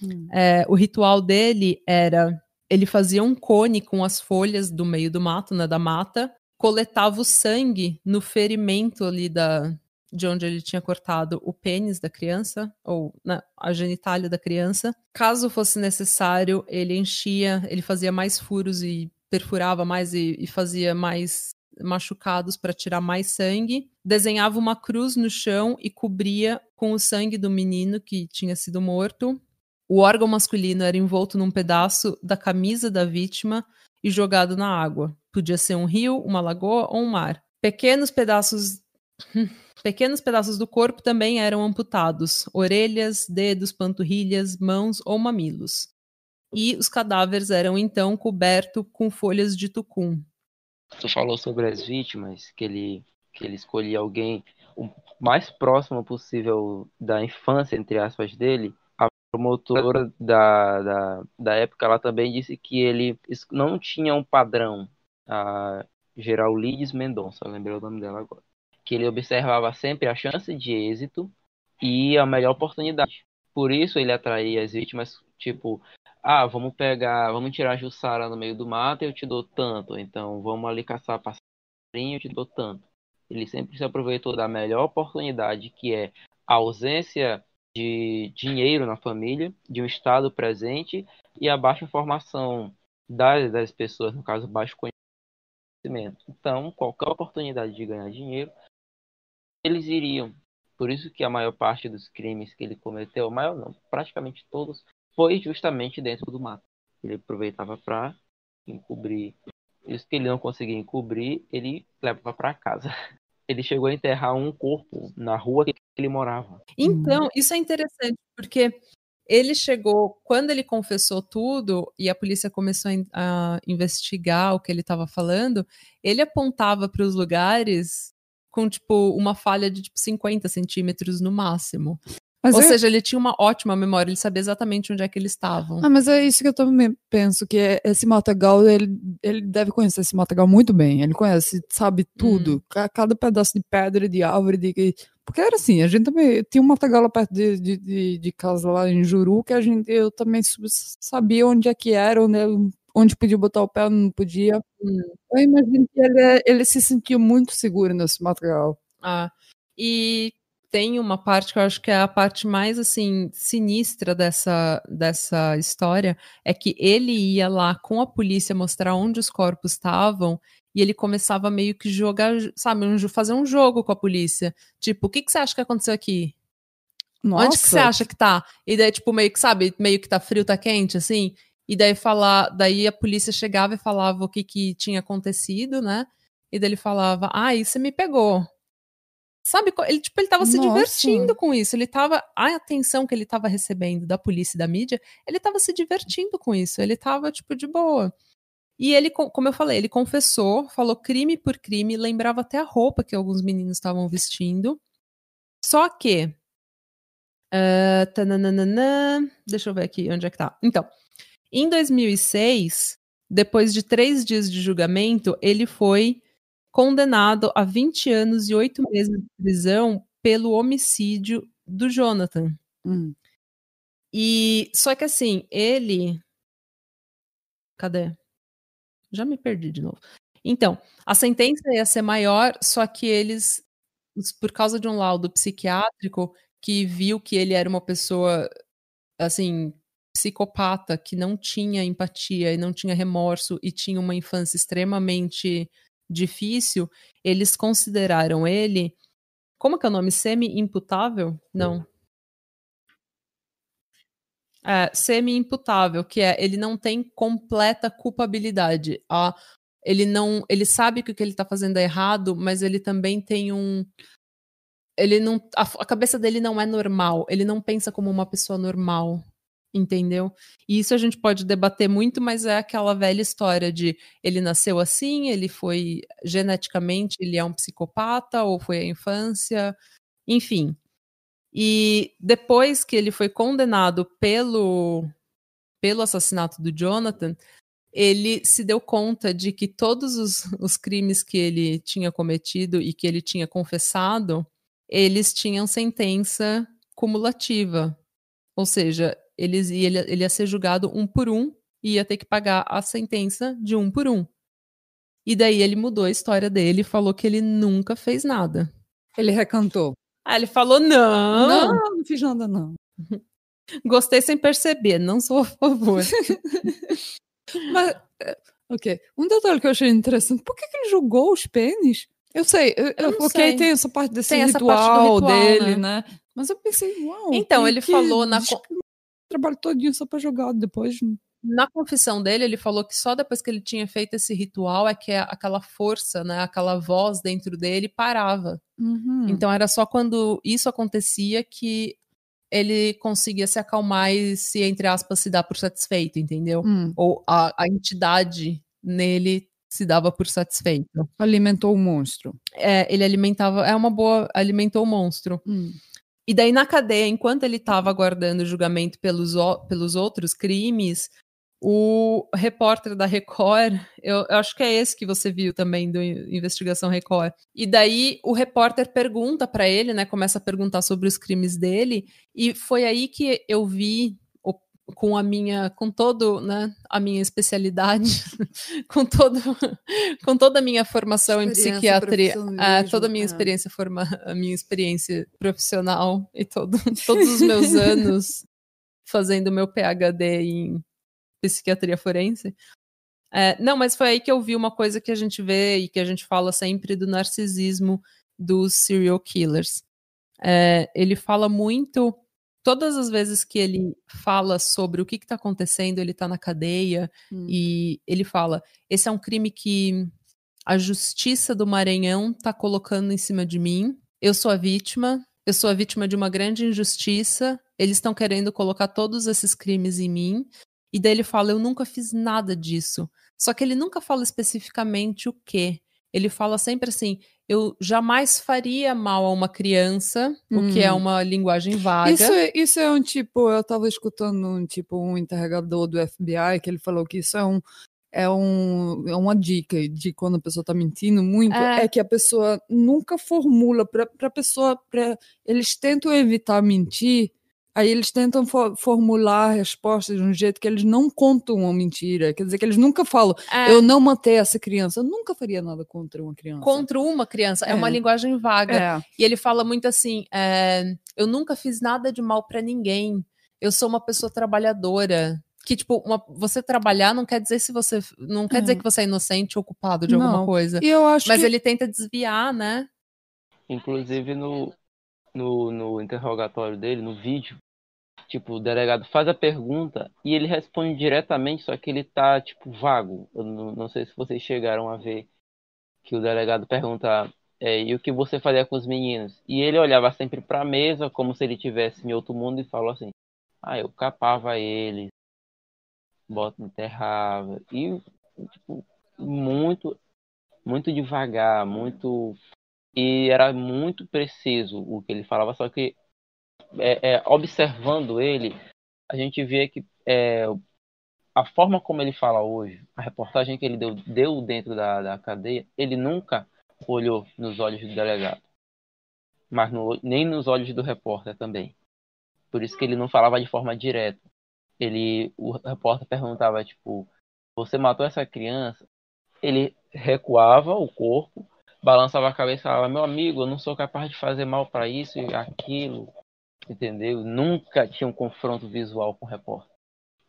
Hum. É, o ritual dele era ele fazia um cone com as folhas do meio do mato, né, da mata, coletava o sangue no ferimento ali da de onde ele tinha cortado o pênis da criança ou né, a genitália da criança. Caso fosse necessário, ele enchia, ele fazia mais furos e perfurava mais e, e fazia mais machucados para tirar mais sangue, desenhava uma cruz no chão e cobria com o sangue do menino que tinha sido morto. O órgão masculino era envolto num pedaço da camisa da vítima e jogado na água. Podia ser um rio, uma lagoa ou um mar. Pequenos pedaços <laughs> Pequenos pedaços do corpo também eram amputados: orelhas, dedos, panturrilhas, mãos ou mamilos e os cadáveres eram então cobertos com folhas de tucum. Tu falou sobre as vítimas, que ele, que ele escolhia alguém o mais próximo possível da infância, entre aspas, dele. A promotora da, da, da época, ela também disse que ele não tinha um padrão. A Geraldides Mendonça, lembrei o nome dela agora. que ele observava sempre a chance de êxito e a melhor oportunidade. Por isso ele atraía as vítimas, tipo, ah, vamos pegar, vamos tirar a Jussara no meio do mato e eu te dou tanto. Então, vamos ali caçar passarinho, eu te dou tanto. Ele sempre se aproveitou da melhor oportunidade, que é a ausência de dinheiro na família, de um estado presente e a baixa informação das, das pessoas, no caso, baixo conhecimento. Então, qualquer oportunidade de ganhar dinheiro, eles iriam. Por isso que a maior parte dos crimes que ele cometeu, maior não, praticamente todos, foi justamente dentro do mato. Ele aproveitava para encobrir. Isso que ele não conseguia encobrir, ele levava para casa. <laughs> Ele chegou a enterrar um corpo na rua que ele morava. Então, isso é interessante, porque ele chegou, quando ele confessou tudo e a polícia começou a investigar o que ele estava falando, ele apontava para os lugares com, tipo, uma falha de, tipo, 50 centímetros no máximo. Mas Ou seja, ele tinha uma ótima memória, ele sabia exatamente onde é que eles estavam. Ah, mas é isso que eu também penso, que é, esse Matagal, ele, ele deve conhecer esse Matagal muito bem. Ele conhece, sabe tudo. Hum. Cada pedaço de pedra, de árvore, de... Porque era assim, a gente também tinha um Matagal perto de, de, de, de, casa lá em Juru, que a gente, eu também sabia onde é que era, onde, onde podia botar o pé, não podia. Hum. Eu imagino que ele, ele se sentia muito seguro nesse Matagal. Ah, e tem uma parte que eu acho que é a parte mais assim sinistra dessa, dessa história é que ele ia lá com a polícia mostrar onde os corpos estavam e ele começava meio que jogar, sabe, um, fazer um jogo com a polícia. Tipo, o que, que você acha que aconteceu aqui? Nossa. Onde que você acha que tá? E daí, tipo, meio que, sabe, meio que tá frio, tá quente, assim. E daí falar, daí a polícia chegava e falava o que que tinha acontecido, né? E daí ele falava, ah, isso você me pegou. Sabe, ele, tipo, ele tava se Nossa. divertindo com isso. Ele tava. A atenção que ele tava recebendo da polícia e da mídia, ele tava se divertindo com isso. Ele tava, tipo, de boa. E ele, como eu falei, ele confessou, falou crime por crime, lembrava até a roupa que alguns meninos estavam vestindo. Só que. Uh, deixa eu ver aqui onde é que tá. Então, em 2006, depois de três dias de julgamento, ele foi condenado a 20 anos e 8 meses de prisão pelo homicídio do Jonathan. Hum. E só que assim, ele Cadê? Já me perdi de novo. Então, a sentença ia ser maior, só que eles por causa de um laudo psiquiátrico que viu que ele era uma pessoa assim, psicopata, que não tinha empatia e não tinha remorso e tinha uma infância extremamente difícil, eles consideraram ele. Como que é o nome? Semi-imputável? Não. É, semi-imputável, que é ele não tem completa culpabilidade. A, ele não. Ele sabe que o que ele tá fazendo é errado, mas ele também tem um. Ele não. A, a cabeça dele não é normal. Ele não pensa como uma pessoa normal entendeu? E isso a gente pode debater muito, mas é aquela velha história de ele nasceu assim, ele foi geneticamente, ele é um psicopata ou foi a infância, enfim. E depois que ele foi condenado pelo pelo assassinato do Jonathan, ele se deu conta de que todos os, os crimes que ele tinha cometido e que ele tinha confessado, eles tinham sentença cumulativa. Ou seja, eles, ele, ele ia ser julgado um por um e ia ter que pagar a sentença de um por um. E daí ele mudou a história dele e falou que ele nunca fez nada. Ele recantou. Aí ele falou: não. Não, não fiz nada, não. <laughs> Gostei sem perceber, não sou a favor. <laughs> Mas, é, ok. Um detalhe que eu achei interessante: por que, que ele julgou os pênis? Eu sei, eu, eu ok, sei. tem essa parte desse tem ritual, ritual dele, né? né? Mas eu pensei, uau. Então, ele falou na trabalho todinho só para jogar depois. Na confissão dele, ele falou que só depois que ele tinha feito esse ritual é que aquela força, né, aquela voz dentro dele parava. Uhum. Então era só quando isso acontecia que ele conseguia se acalmar e se, entre aspas, se dar por satisfeito, entendeu? Hum. Ou a, a entidade nele se dava por satisfeito. Alimentou o monstro. É, ele alimentava, é uma boa, alimentou o monstro. Hum. E daí, na cadeia, enquanto ele estava aguardando o julgamento pelos, pelos outros crimes, o repórter da Record, eu, eu, acho que é esse que você viu também do Investigação Record. E daí o repórter pergunta para ele, né? Começa a perguntar sobre os crimes dele, e foi aí que eu vi com a minha, com todo, né, a minha especialidade, <laughs> com todo, com toda a minha formação em psiquiatria, uh, toda a minha é. experiência forma, a minha experiência profissional e todo, <laughs> todos os meus anos fazendo meu PhD em psiquiatria forense. É, não, mas foi aí que eu vi uma coisa que a gente vê e que a gente fala sempre do narcisismo dos serial killers. É, ele fala muito todas as vezes que ele fala sobre o que está acontecendo, ele está na cadeia hum. e ele fala: esse é um crime que a justiça do Maranhão está colocando em cima de mim. Eu sou a vítima, eu sou a vítima de uma grande injustiça. Eles estão querendo colocar todos esses crimes em mim. E daí ele fala: eu nunca fiz nada disso. Só que ele nunca fala especificamente o que. Ele fala sempre assim: eu jamais faria mal a uma criança, hum. o que é hum. uma linguagem vaga. Isso, é, isso é um tipo, eu estava escutando um tipo um interrogador do FBI que ele falou que isso é um é, um, é uma dica de quando a pessoa está mentindo muito, é. é. que a pessoa nunca formula para a pessoa, pra, eles tentam evitar mentir Aí eles tentam for formular respostas de um jeito que eles não contam uma mentira. Quer dizer, que eles nunca falam, é. eu não matei essa criança. Eu nunca faria nada contra uma criança. Contra uma criança. É, é uma linguagem vaga. É. E ele fala muito assim: é, eu nunca fiz nada de mal para ninguém. Eu sou uma pessoa trabalhadora. Que, tipo, uma, você trabalhar não quer dizer se você. Não quer dizer uhum. que você é inocente ou culpado de alguma coisa. E eu acho Mas que... ele tenta desviar, né? Inclusive no, no, no interrogatório dele, no vídeo, Tipo, o delegado faz a pergunta e ele responde diretamente, só que ele tá, tipo, vago. Eu não, não sei se vocês chegaram a ver que o delegado pergunta é, e o que você fazia com os meninos? E ele olhava sempre para a mesa, como se ele tivesse em outro mundo, e falou assim: Ah, eu capava eles, bota, enterrava. E, tipo, muito, muito devagar, muito. E era muito preciso o que ele falava, só que é, é, observando ele, a gente vê que é, a forma como ele fala hoje, a reportagem que ele deu, deu dentro da, da cadeia, ele nunca olhou nos olhos do delegado, mas no, nem nos olhos do repórter também. Por isso que ele não falava de forma direta. Ele, o repórter perguntava tipo, você matou essa criança? Ele recuava o corpo, balançava a cabeça falava, meu amigo, eu não sou capaz de fazer mal para isso e aquilo entendeu? Nunca tinha um confronto visual com o repórter,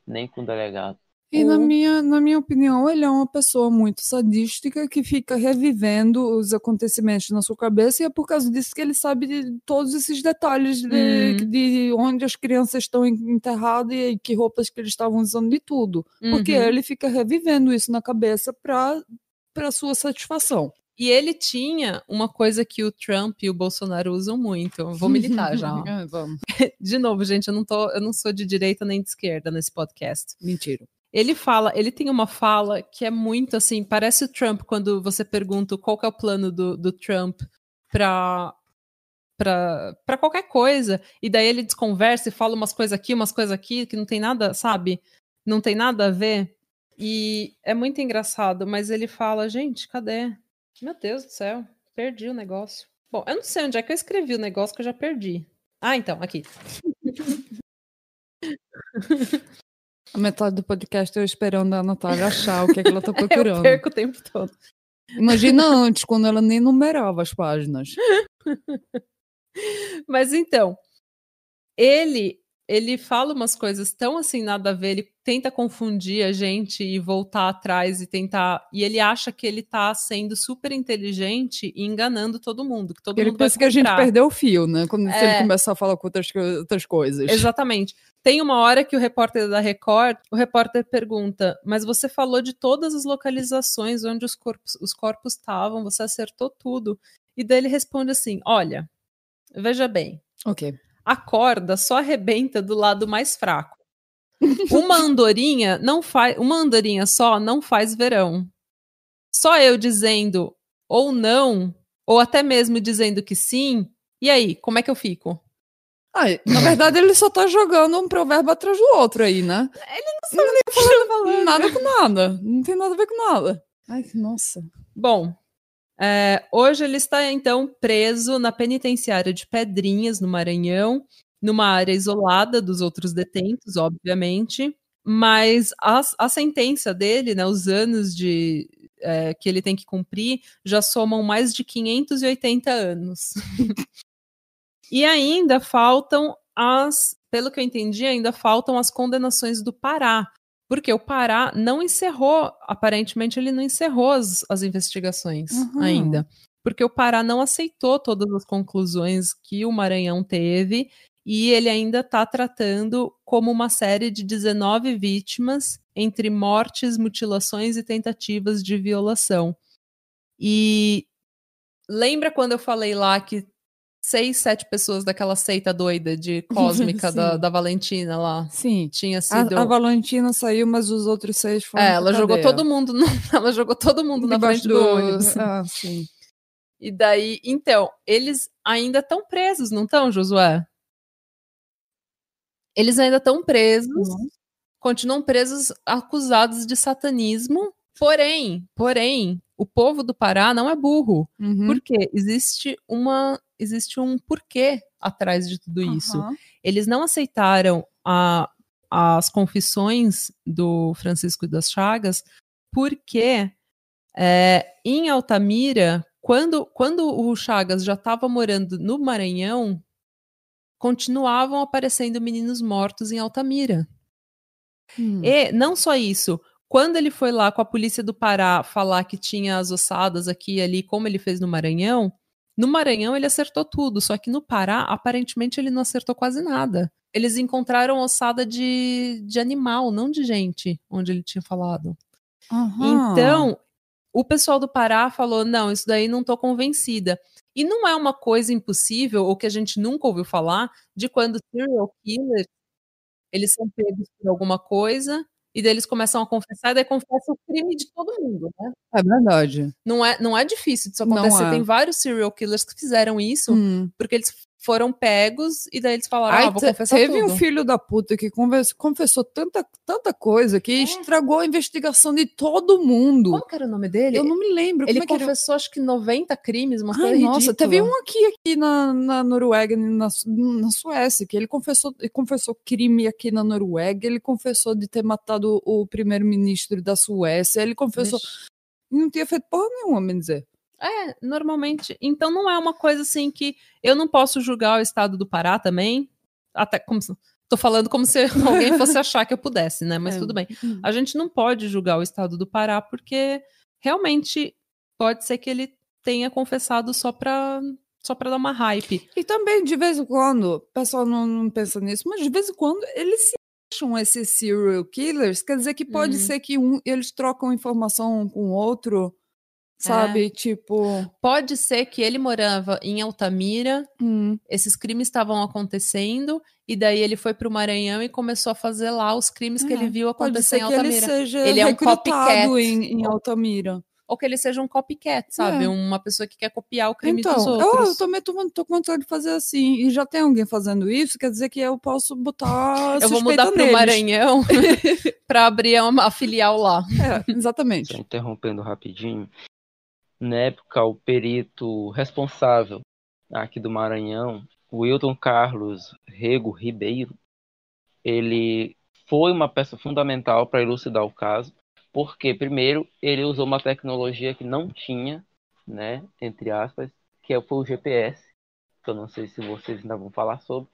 nem com o delegado. E na minha, na minha opinião, ele é uma pessoa muito sadística que fica revivendo os acontecimentos na sua cabeça e é por causa disso que ele sabe de todos esses detalhes de, uhum. de onde as crianças estão enterradas e que roupas que eles estavam usando de tudo. Uhum. Porque ele fica revivendo isso na cabeça para sua satisfação. E ele tinha uma coisa que o Trump e o Bolsonaro usam muito. Vou militar já. É, <laughs> vamos. De novo, gente, eu não, tô, eu não sou de direita nem de esquerda nesse podcast. Mentira. Ele fala, ele tem uma fala que é muito assim, parece o Trump quando você pergunta qual é o plano do, do Trump para para qualquer coisa, e daí ele desconversa e fala umas coisas aqui, umas coisas aqui, que não tem nada, sabe? Não tem nada a ver. E é muito engraçado, mas ele fala, gente, cadê? Meu Deus do céu, perdi o negócio. Bom, eu não sei onde é que eu escrevi o negócio que eu já perdi. Ah, então, aqui. <laughs> A metade do podcast eu esperando a Natália achar o que, é que ela tá <laughs> procurando. eu perco o tempo todo. Imagina antes, quando ela nem numerava as páginas. <laughs> Mas então, ele ele fala umas coisas tão assim nada a ver, ele tenta confundir a gente e voltar atrás e tentar. E ele acha que ele tá sendo super inteligente e enganando todo mundo. Que todo ele mundo pensa que a gente perdeu o fio, né? Quando é... ele começar a falar com outras, outras coisas. Exatamente. Tem uma hora que o repórter da Record, o repórter pergunta: Mas você falou de todas as localizações onde os corpos os corpos estavam, você acertou tudo. E daí ele responde assim: Olha, veja bem. Ok a corda só arrebenta do lado mais fraco. Uma andorinha não faz, uma andorinha só não faz verão. Só eu dizendo ou não, ou até mesmo dizendo que sim, e aí, como é que eu fico? Ah, na verdade, ele só tá jogando um provérbio atrás do outro aí, né? Ele não sabe nem falar, <laughs> falando. Nada com nada. Não tem nada a ver com nada. Ai, nossa. Bom, é, hoje ele está então preso na penitenciária de Pedrinhas, no Maranhão, numa área isolada dos outros detentos, obviamente. Mas a, a sentença dele, né, os anos de, é, que ele tem que cumprir, já somam mais de 580 anos. <laughs> E ainda faltam as, pelo que eu entendi, ainda faltam as condenações do Pará. Porque o Pará não encerrou, aparentemente ele não encerrou as, as investigações uhum. ainda. Porque o Pará não aceitou todas as conclusões que o Maranhão teve e ele ainda está tratando como uma série de 19 vítimas entre mortes, mutilações e tentativas de violação. E lembra quando eu falei lá que seis, sete pessoas daquela seita doida de <laughs> cósmica da, da Valentina lá. Sim. Tinha sido. A, a, Valentina saiu, mas os outros seis foram. É, ela jogou todo mundo. No... <laughs> ela jogou todo mundo na frente do, ônibus. <laughs> Ah, sim. E daí, então, eles ainda estão presos, não estão, Josué? Eles ainda estão presos, uhum. continuam presos, acusados de satanismo. Porém, porém, o povo do Pará não é burro, uhum. porque existe uma existe um porquê atrás de tudo isso. Uhum. Eles não aceitaram a, as confissões do Francisco das Chagas porque é, em Altamira, quando, quando o Chagas já estava morando no Maranhão, continuavam aparecendo meninos mortos em Altamira. Hum. E não só isso, quando ele foi lá com a polícia do Pará falar que tinha as ossadas aqui e ali, como ele fez no Maranhão, no Maranhão ele acertou tudo, só que no Pará, aparentemente, ele não acertou quase nada. Eles encontraram ossada de, de animal, não de gente, onde ele tinha falado. Uhum. Então, o pessoal do Pará falou: não, isso daí não tô convencida. E não é uma coisa impossível, ou que a gente nunca ouviu falar, de quando serial killers eles são pegos por alguma coisa e daí eles começam a confessar, e daí confessa o crime de todo mundo, né? É verdade. Não é, não é difícil disso acontecer. É. Tem vários serial killers que fizeram isso, hum. porque eles foram pegos e daí eles falaram, Ai, ah, vou confessar teve tudo. um filho da puta que confessou tanta, tanta coisa que é. estragou a investigação de todo mundo. Como que era o nome dele? Eu não me lembro. Ele é confessou acho que 90 crimes, uma coisa nossa, ridícula. teve um aqui, aqui na, na Noruega, na, na Suécia, que ele confessou, ele confessou crime aqui na Noruega, ele confessou de ter matado o primeiro-ministro da Suécia, ele confessou... Vixe. Não tinha feito porra nenhuma, me dizer. É, normalmente. Então não é uma coisa assim que eu não posso julgar o estado do Pará também. Até como tô falando como se <laughs> alguém fosse achar que eu pudesse, né? Mas é. tudo bem. Hum. A gente não pode julgar o estado do Pará porque realmente pode ser que ele tenha confessado só para só para dar uma hype. E também de vez em quando, o pessoal não, não pensa nisso, mas de vez em quando eles se acham esses serial killers, quer dizer que pode uhum. ser que um, eles trocam informação um com o outro Sabe, é. tipo. Pode ser que ele morava em Altamira, hum. esses crimes estavam acontecendo, e daí ele foi pro Maranhão e começou a fazer lá os crimes é. que ele é. viu acontecer em Altamira. ele seja ele é um copycat em, em Altamira. Ou que ele seja um copycat, sabe? É. Uma pessoa que quer copiar o crime então, dos outros. Eu, eu também tô, tô com vontade de fazer assim. E já tem alguém fazendo isso, quer dizer que eu posso botar. eu vou mudar neles. pro Maranhão <laughs> <laughs> para abrir uma filial lá. É, exatamente. Só interrompendo rapidinho. Na época, o perito responsável aqui do Maranhão, Wilton Carlos Rego Ribeiro, ele foi uma peça fundamental para elucidar o caso, porque, primeiro, ele usou uma tecnologia que não tinha, né, entre aspas, que foi o GPS, que eu não sei se vocês ainda vão falar sobre,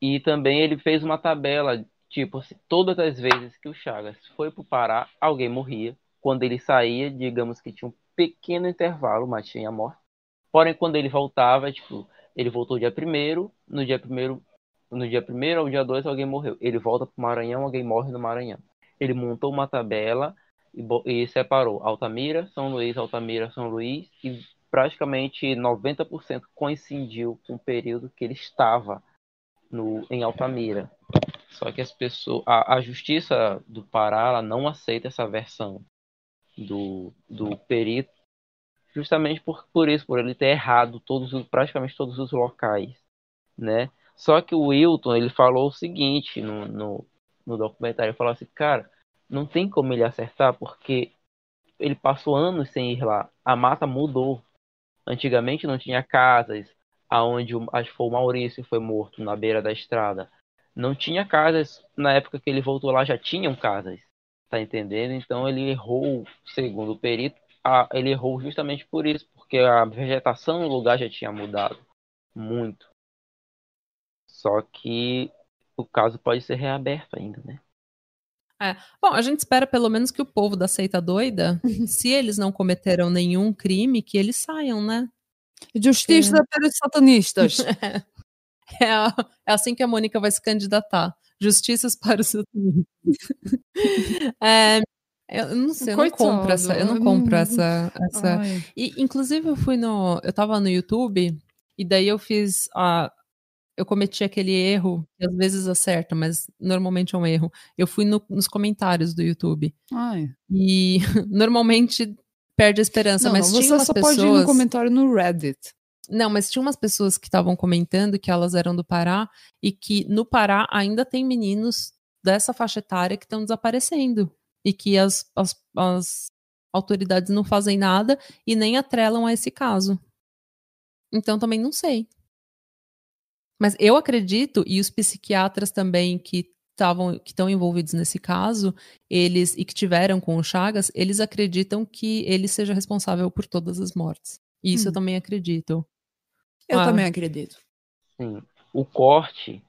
e também ele fez uma tabela, tipo, assim, todas as vezes que o Chagas foi para o Pará, alguém morria, quando ele saía, digamos que tinha um pequeno intervalo, mas tinha morte. Porém, quando ele voltava, tipo, ele voltou dia primeiro, no dia primeiro, no dia primeiro ao dia dois alguém morreu. Ele volta para Maranhão, alguém morre no Maranhão. Ele montou uma tabela e, e separou Altamira, São Luís, Altamira, São Luís e praticamente 90% coincidiu com o período que ele estava no, em Altamira. Só que as pessoas, a, a justiça do Pará não aceita essa versão do, do perito, justamente por, por isso, por ele ter errado todos, praticamente todos os locais, né? Só que o Wilton, ele falou o seguinte no, no, no documentário, ele falou assim, cara, não tem como ele acertar porque ele passou anos sem ir lá. A mata mudou. Antigamente não tinha casas, aonde o, acho que foi o Maurício foi morto na beira da estrada. Não tinha casas, na época que ele voltou lá já tinham casas, tá entendendo? Então ele errou, segundo o perito, a, ele errou justamente por isso, porque a vegetação no lugar já tinha mudado muito. Só que o caso pode ser reaberto ainda, né? É. Bom, a gente espera pelo menos que o povo da seita doida, <laughs> se eles não cometeram nenhum crime, que eles saiam, né? Justiça é. para os satanistas. <laughs> É, é, assim que a Mônica vai se candidatar. Justiças para os satanistas. é, eu não sei, eu não compro essa, eu não compro essa, essa. E inclusive eu fui no, eu tava no YouTube e daí eu fiz a eu cometi aquele erro, que às vezes acerta, mas normalmente é um erro. Eu fui no, nos comentários do YouTube. Ai. E <laughs> normalmente perde a esperança, não, mas não, tinha você só pessoas... pode ir no comentário no Reddit. Não, mas tinha umas pessoas que estavam comentando que elas eram do Pará e que no Pará ainda tem meninos dessa faixa etária que estão desaparecendo e que as, as, as autoridades não fazem nada e nem atrelam a esse caso. Então também não sei. Mas eu acredito, e os psiquiatras também que estavam que estão envolvidos nesse caso, eles e que tiveram com o Chagas, eles acreditam que ele seja responsável por todas as mortes. Isso hum. eu também acredito. Eu ah. também acredito. Sim. O corte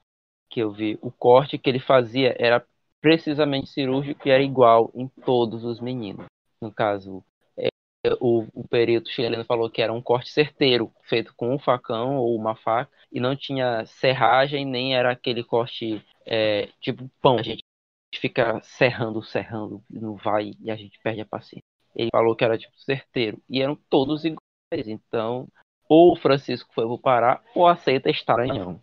que eu vi, o corte que ele fazia era precisamente cirúrgico e era igual em todos os meninos. No caso, o, o perito chileno falou que era um corte certeiro, feito com um facão ou uma faca, e não tinha serragem, nem era aquele corte é, tipo pão. A gente fica serrando, serrando, não vai e a gente perde a paciência. Ele falou que era tipo certeiro, e eram todos iguais. Então, ou o Francisco foi pro Pará, ou aceita estranhão.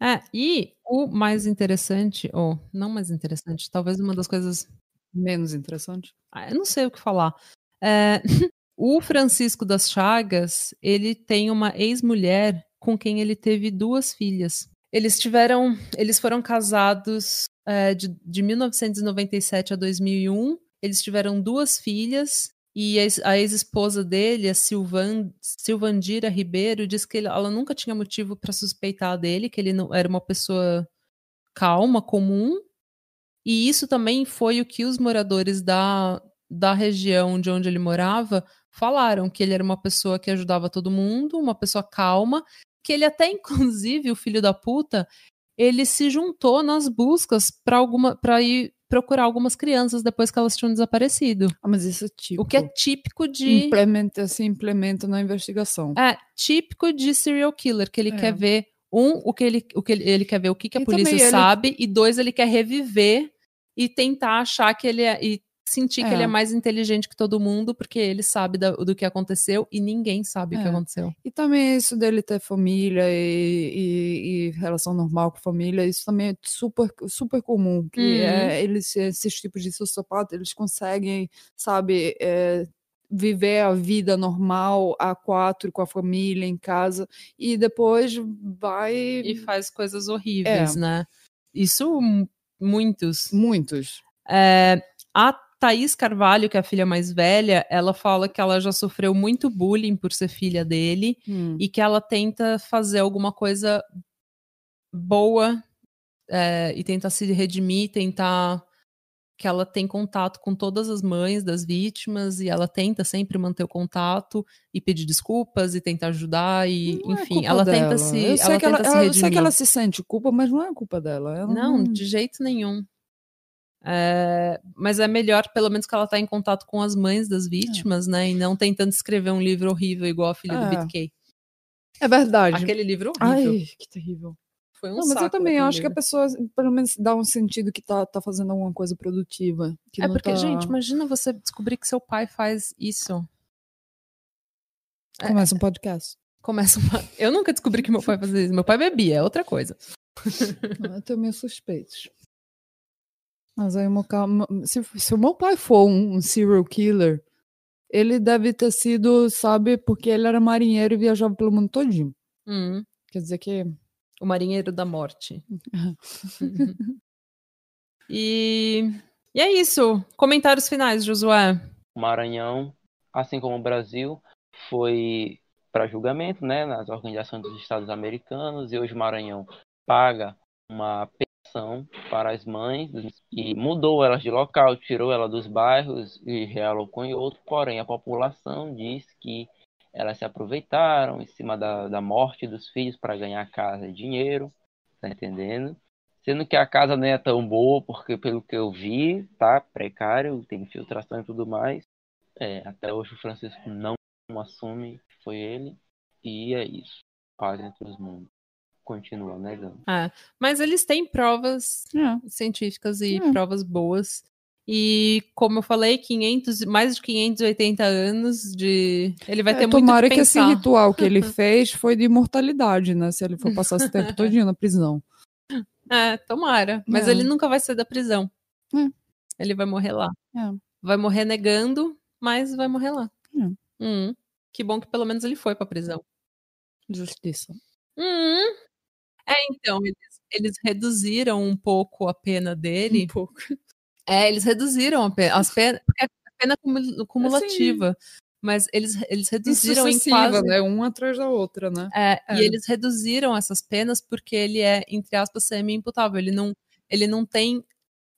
É, e o mais interessante, ou não mais interessante, talvez uma das coisas menos interessante. Ah, eu não sei o que falar. É, <laughs> o Francisco das Chagas, ele tem uma ex-mulher com quem ele teve duas filhas. Eles tiveram, eles foram casados é, de, de 1997 a 2001. Eles tiveram duas filhas e a ex-esposa dele, a Silvan, Silvandira Ribeiro, diz que ela nunca tinha motivo para suspeitar dele, que ele não era uma pessoa calma, comum. E isso também foi o que os moradores da, da região de onde ele morava falaram que ele era uma pessoa que ajudava todo mundo, uma pessoa calma, que ele até <laughs> inclusive o filho da puta, ele se juntou nas buscas para alguma para ir procurar algumas crianças depois que elas tinham desaparecido. Ah, mas isso é típico. O que é típico de implementa se implementa na investigação. É típico de serial killer que ele é. quer ver um o que ele o que ele, ele quer ver o que, que a e polícia sabe ele... e dois ele quer reviver e tentar achar que ele é e sentir é. que ele é mais inteligente que todo mundo, porque ele sabe da, do que aconteceu e ninguém sabe é. o que é. aconteceu. E também isso dele ter família e, e, e, relação normal com família, isso também é super, super comum. Que uhum. é, eles, esses tipos de sociopata, eles conseguem, sabe, é, viver a vida normal a quatro com a família em casa e depois vai e faz coisas horríveis, é. né? Isso muitos, muitos. É, a Thaís Carvalho, que é a filha mais velha, ela fala que ela já sofreu muito bullying por ser filha dele hum. e que ela tenta fazer alguma coisa boa é, e tentar se redimir, tentar que ela tem contato com todas as mães das vítimas e ela tenta sempre manter o contato e pedir desculpas e tentar ajudar e não é enfim, é ela dela. tenta se eu sei, que ela, se eu sei que ela se sente culpa, mas não é culpa dela. Ela não, não, de jeito nenhum. É, mas é melhor, pelo menos, que ela está em contato com as mães das vítimas, é. né? E não tentando escrever um livro horrível igual a filha é. do BitK. É verdade. Aquele livro horrível. Ai, que terrível. Foi um não, mas eu também acho livro. que a pessoa, pelo menos, dá um sentido que tá, tá fazendo alguma coisa produtiva. é porque, tá... gente, imagina você descobrir que seu pai faz isso. Começa um podcast. Começa uma... Eu nunca descobri que meu pai fazia isso. Meu pai bebia, é outra coisa. <laughs> Eu tenho meus suspeitos. Mas aí, se, se o meu pai for um, um, serial killer, ele deve ter sido, sabe, porque ele era marinheiro e viajava pelo mundo todinho. Hum. Quer dizer que O Marinheiro da Morte. <laughs> <laughs> e, e é isso. Comentários finais, Josué. O Maranhão, assim como o Brasil, foi para julgamento né, nas organizações dos Estados Americanos e hoje o Maranhão paga uma pensão para as mães e mudou elas de local, tirou ela dos bairros e realocou em outro, porém a população diz que elas se aproveitaram em cima da, da morte dos filhos para ganhar casa e dinheiro, tá entendendo? Sendo que a casa não é tão boa, porque pelo que eu vi, tá precário, tem infiltração e tudo mais. É, até hoje o Francisco não assume que foi ele, e é isso. Paz entre os mundos. Continua negando. É, mas eles têm provas É. científicas e É. provas boas. E, como eu falei, 500, mais de 580 anos de. Ele vai É, ter muito tomara que que esse ritual que ele <laughs> fez foi de imortalidade, né? Se ele for passar esse tempo <laughs> todinho na prisão. É, tomara. Mas É. ele nunca vai sair da prisão. É. Ele vai morrer lá. É. Vai morrer negando, mas vai morrer lá. É. Hum, que bom que pelo menos ele foi pra prisão. Justiça. Hum. É, então, eles, eles reduziram um pouco a pena dele. Um pouco. É, eles reduziram a pena, as penas, porque a pena cumu- cumulativa. Mas eles, eles reduziram em quase. né? Uma atrás da outra, né? É, É. E eles reduziram essas penas porque ele é, entre aspas, semi-imputável. Ele não, ele não tem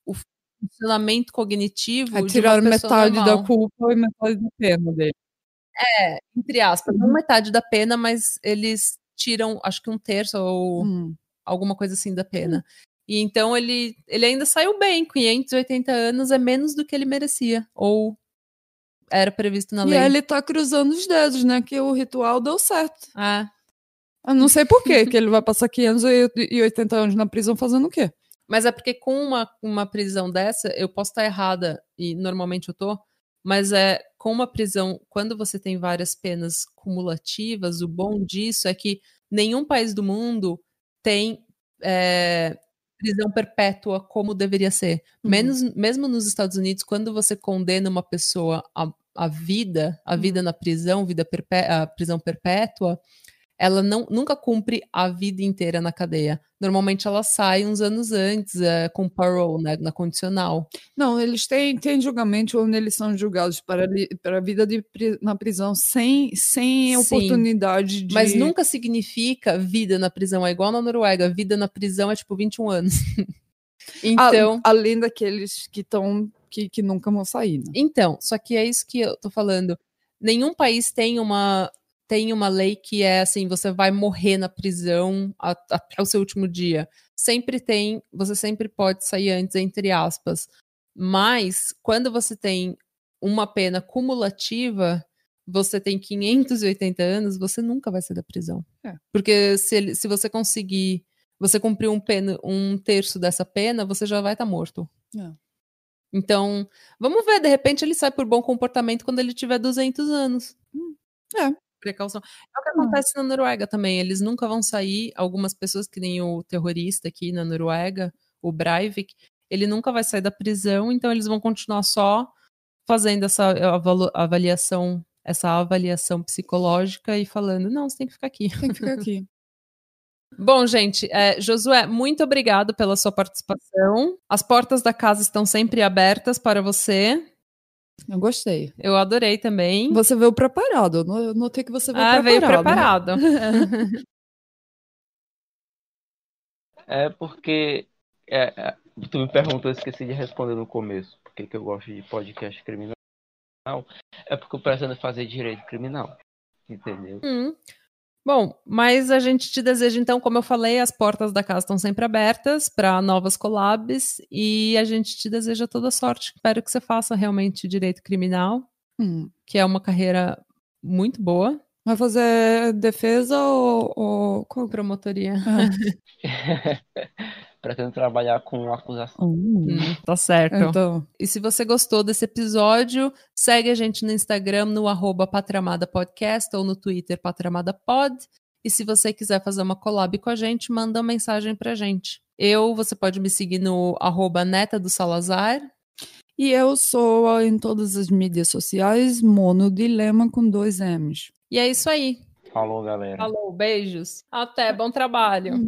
o funcionamento cognitivo. Uma tiraram metade normal. da culpa e metade da pena dele. Entre aspas, Uhum. não metade da pena, mas eles tiram, acho que um terço ou Hum. alguma coisa assim da pena. E então ele, ele ainda saiu bem, 580 anos é menos do que ele merecia, ou era previsto na E lei. aí ele tá cruzando os dedos, né? Que o ritual deu certo. É. Eu não sei por quê, <laughs> que ele vai passar 580 anos na prisão fazendo o quê? Mas é porque com uma, uma prisão dessa, eu posso estar errada, e normalmente eu tô, mas é com uma prisão, quando você tem várias penas cumulativas, o bom disso é que nenhum país do mundo tem é, prisão perpétua como deveria ser. Uhum. Menos, mesmo nos Estados Unidos, quando você condena uma pessoa à, vida, a vida na prisão, vida perpé a prisão perpétua, ela não, nunca cumpre a vida inteira na cadeia. Normalmente ela sai uns anos antes, é, com parole, né, na condicional. Não, eles têm, têm julgamento onde eles são julgados para, para a vida de, na prisão sem, sem Sim, oportunidade de. Mas nunca significa vida na prisão. É igual na Noruega. Vida na prisão é tipo 21 anos. <laughs> A- então, além daqueles que estão. Que, que nunca vão sair, né? então, só que é isso que eu tô falando. Nenhum país tem uma tem uma lei que é assim, você vai morrer na prisão até o seu último dia. Sempre tem, você sempre pode sair antes, entre aspas. Mas quando você tem uma pena cumulativa, você tem 580 anos, você nunca vai sair da prisão. É. Porque se, ele- se você conseguir, você cumprir um, pena, um terço dessa pena, você já vai estar morto. É. Então, vamos ver, de repente ele sai por bom comportamento quando ele tiver 200 anos. é. Precaução. É o que acontece na Noruega também. Eles nunca vão sair. Algumas pessoas, que nem o terrorista aqui na Noruega, o Breivik, ele nunca vai sair da prisão, então eles vão continuar só fazendo essa avaliação, essa avaliação psicológica e falando, não, você tem que ficar aqui. Tem que ficar aqui. <laughs> Bom, gente, é, Josué, muito obrigado pela sua participação. As portas da casa estão sempre abertas para você. Eu gostei. Eu adorei também. Você veio preparado. Eu no- eu notei que você veio ah, veio preparado. preparado. <laughs> É porque é, é, tu me perguntou, eu esqueci de responder no começo. Por que, que eu gosto de podcast criminal? É porque eu pretendo fazer direito criminal. Entendeu? Hum. Bom, mas a gente te deseja, então, como eu falei, as portas da casa estão sempre abertas para novas collabs e a gente te deseja toda sorte. Espero que você faça realmente direito criminal, Hum. que é uma carreira muito boa. Vai fazer defesa ou. ou... Promotoria. <laughs> pretendo trabalhar com acusação. Hum. Hum, tá certo. Então, E se você gostou desse episódio, segue a gente no Instagram, no arroba Patramada Podcast ou no Twitter Patramada Pod. E se você quiser fazer uma collab com a gente, manda uma mensagem pra gente. Eu, você pode me seguir no arroba Neta do Salazar. e eu sou em todas as mídias sociais Mono Dilema com dois M's. E é isso aí. Falou, galera. Falou, beijos. Até, bom trabalho.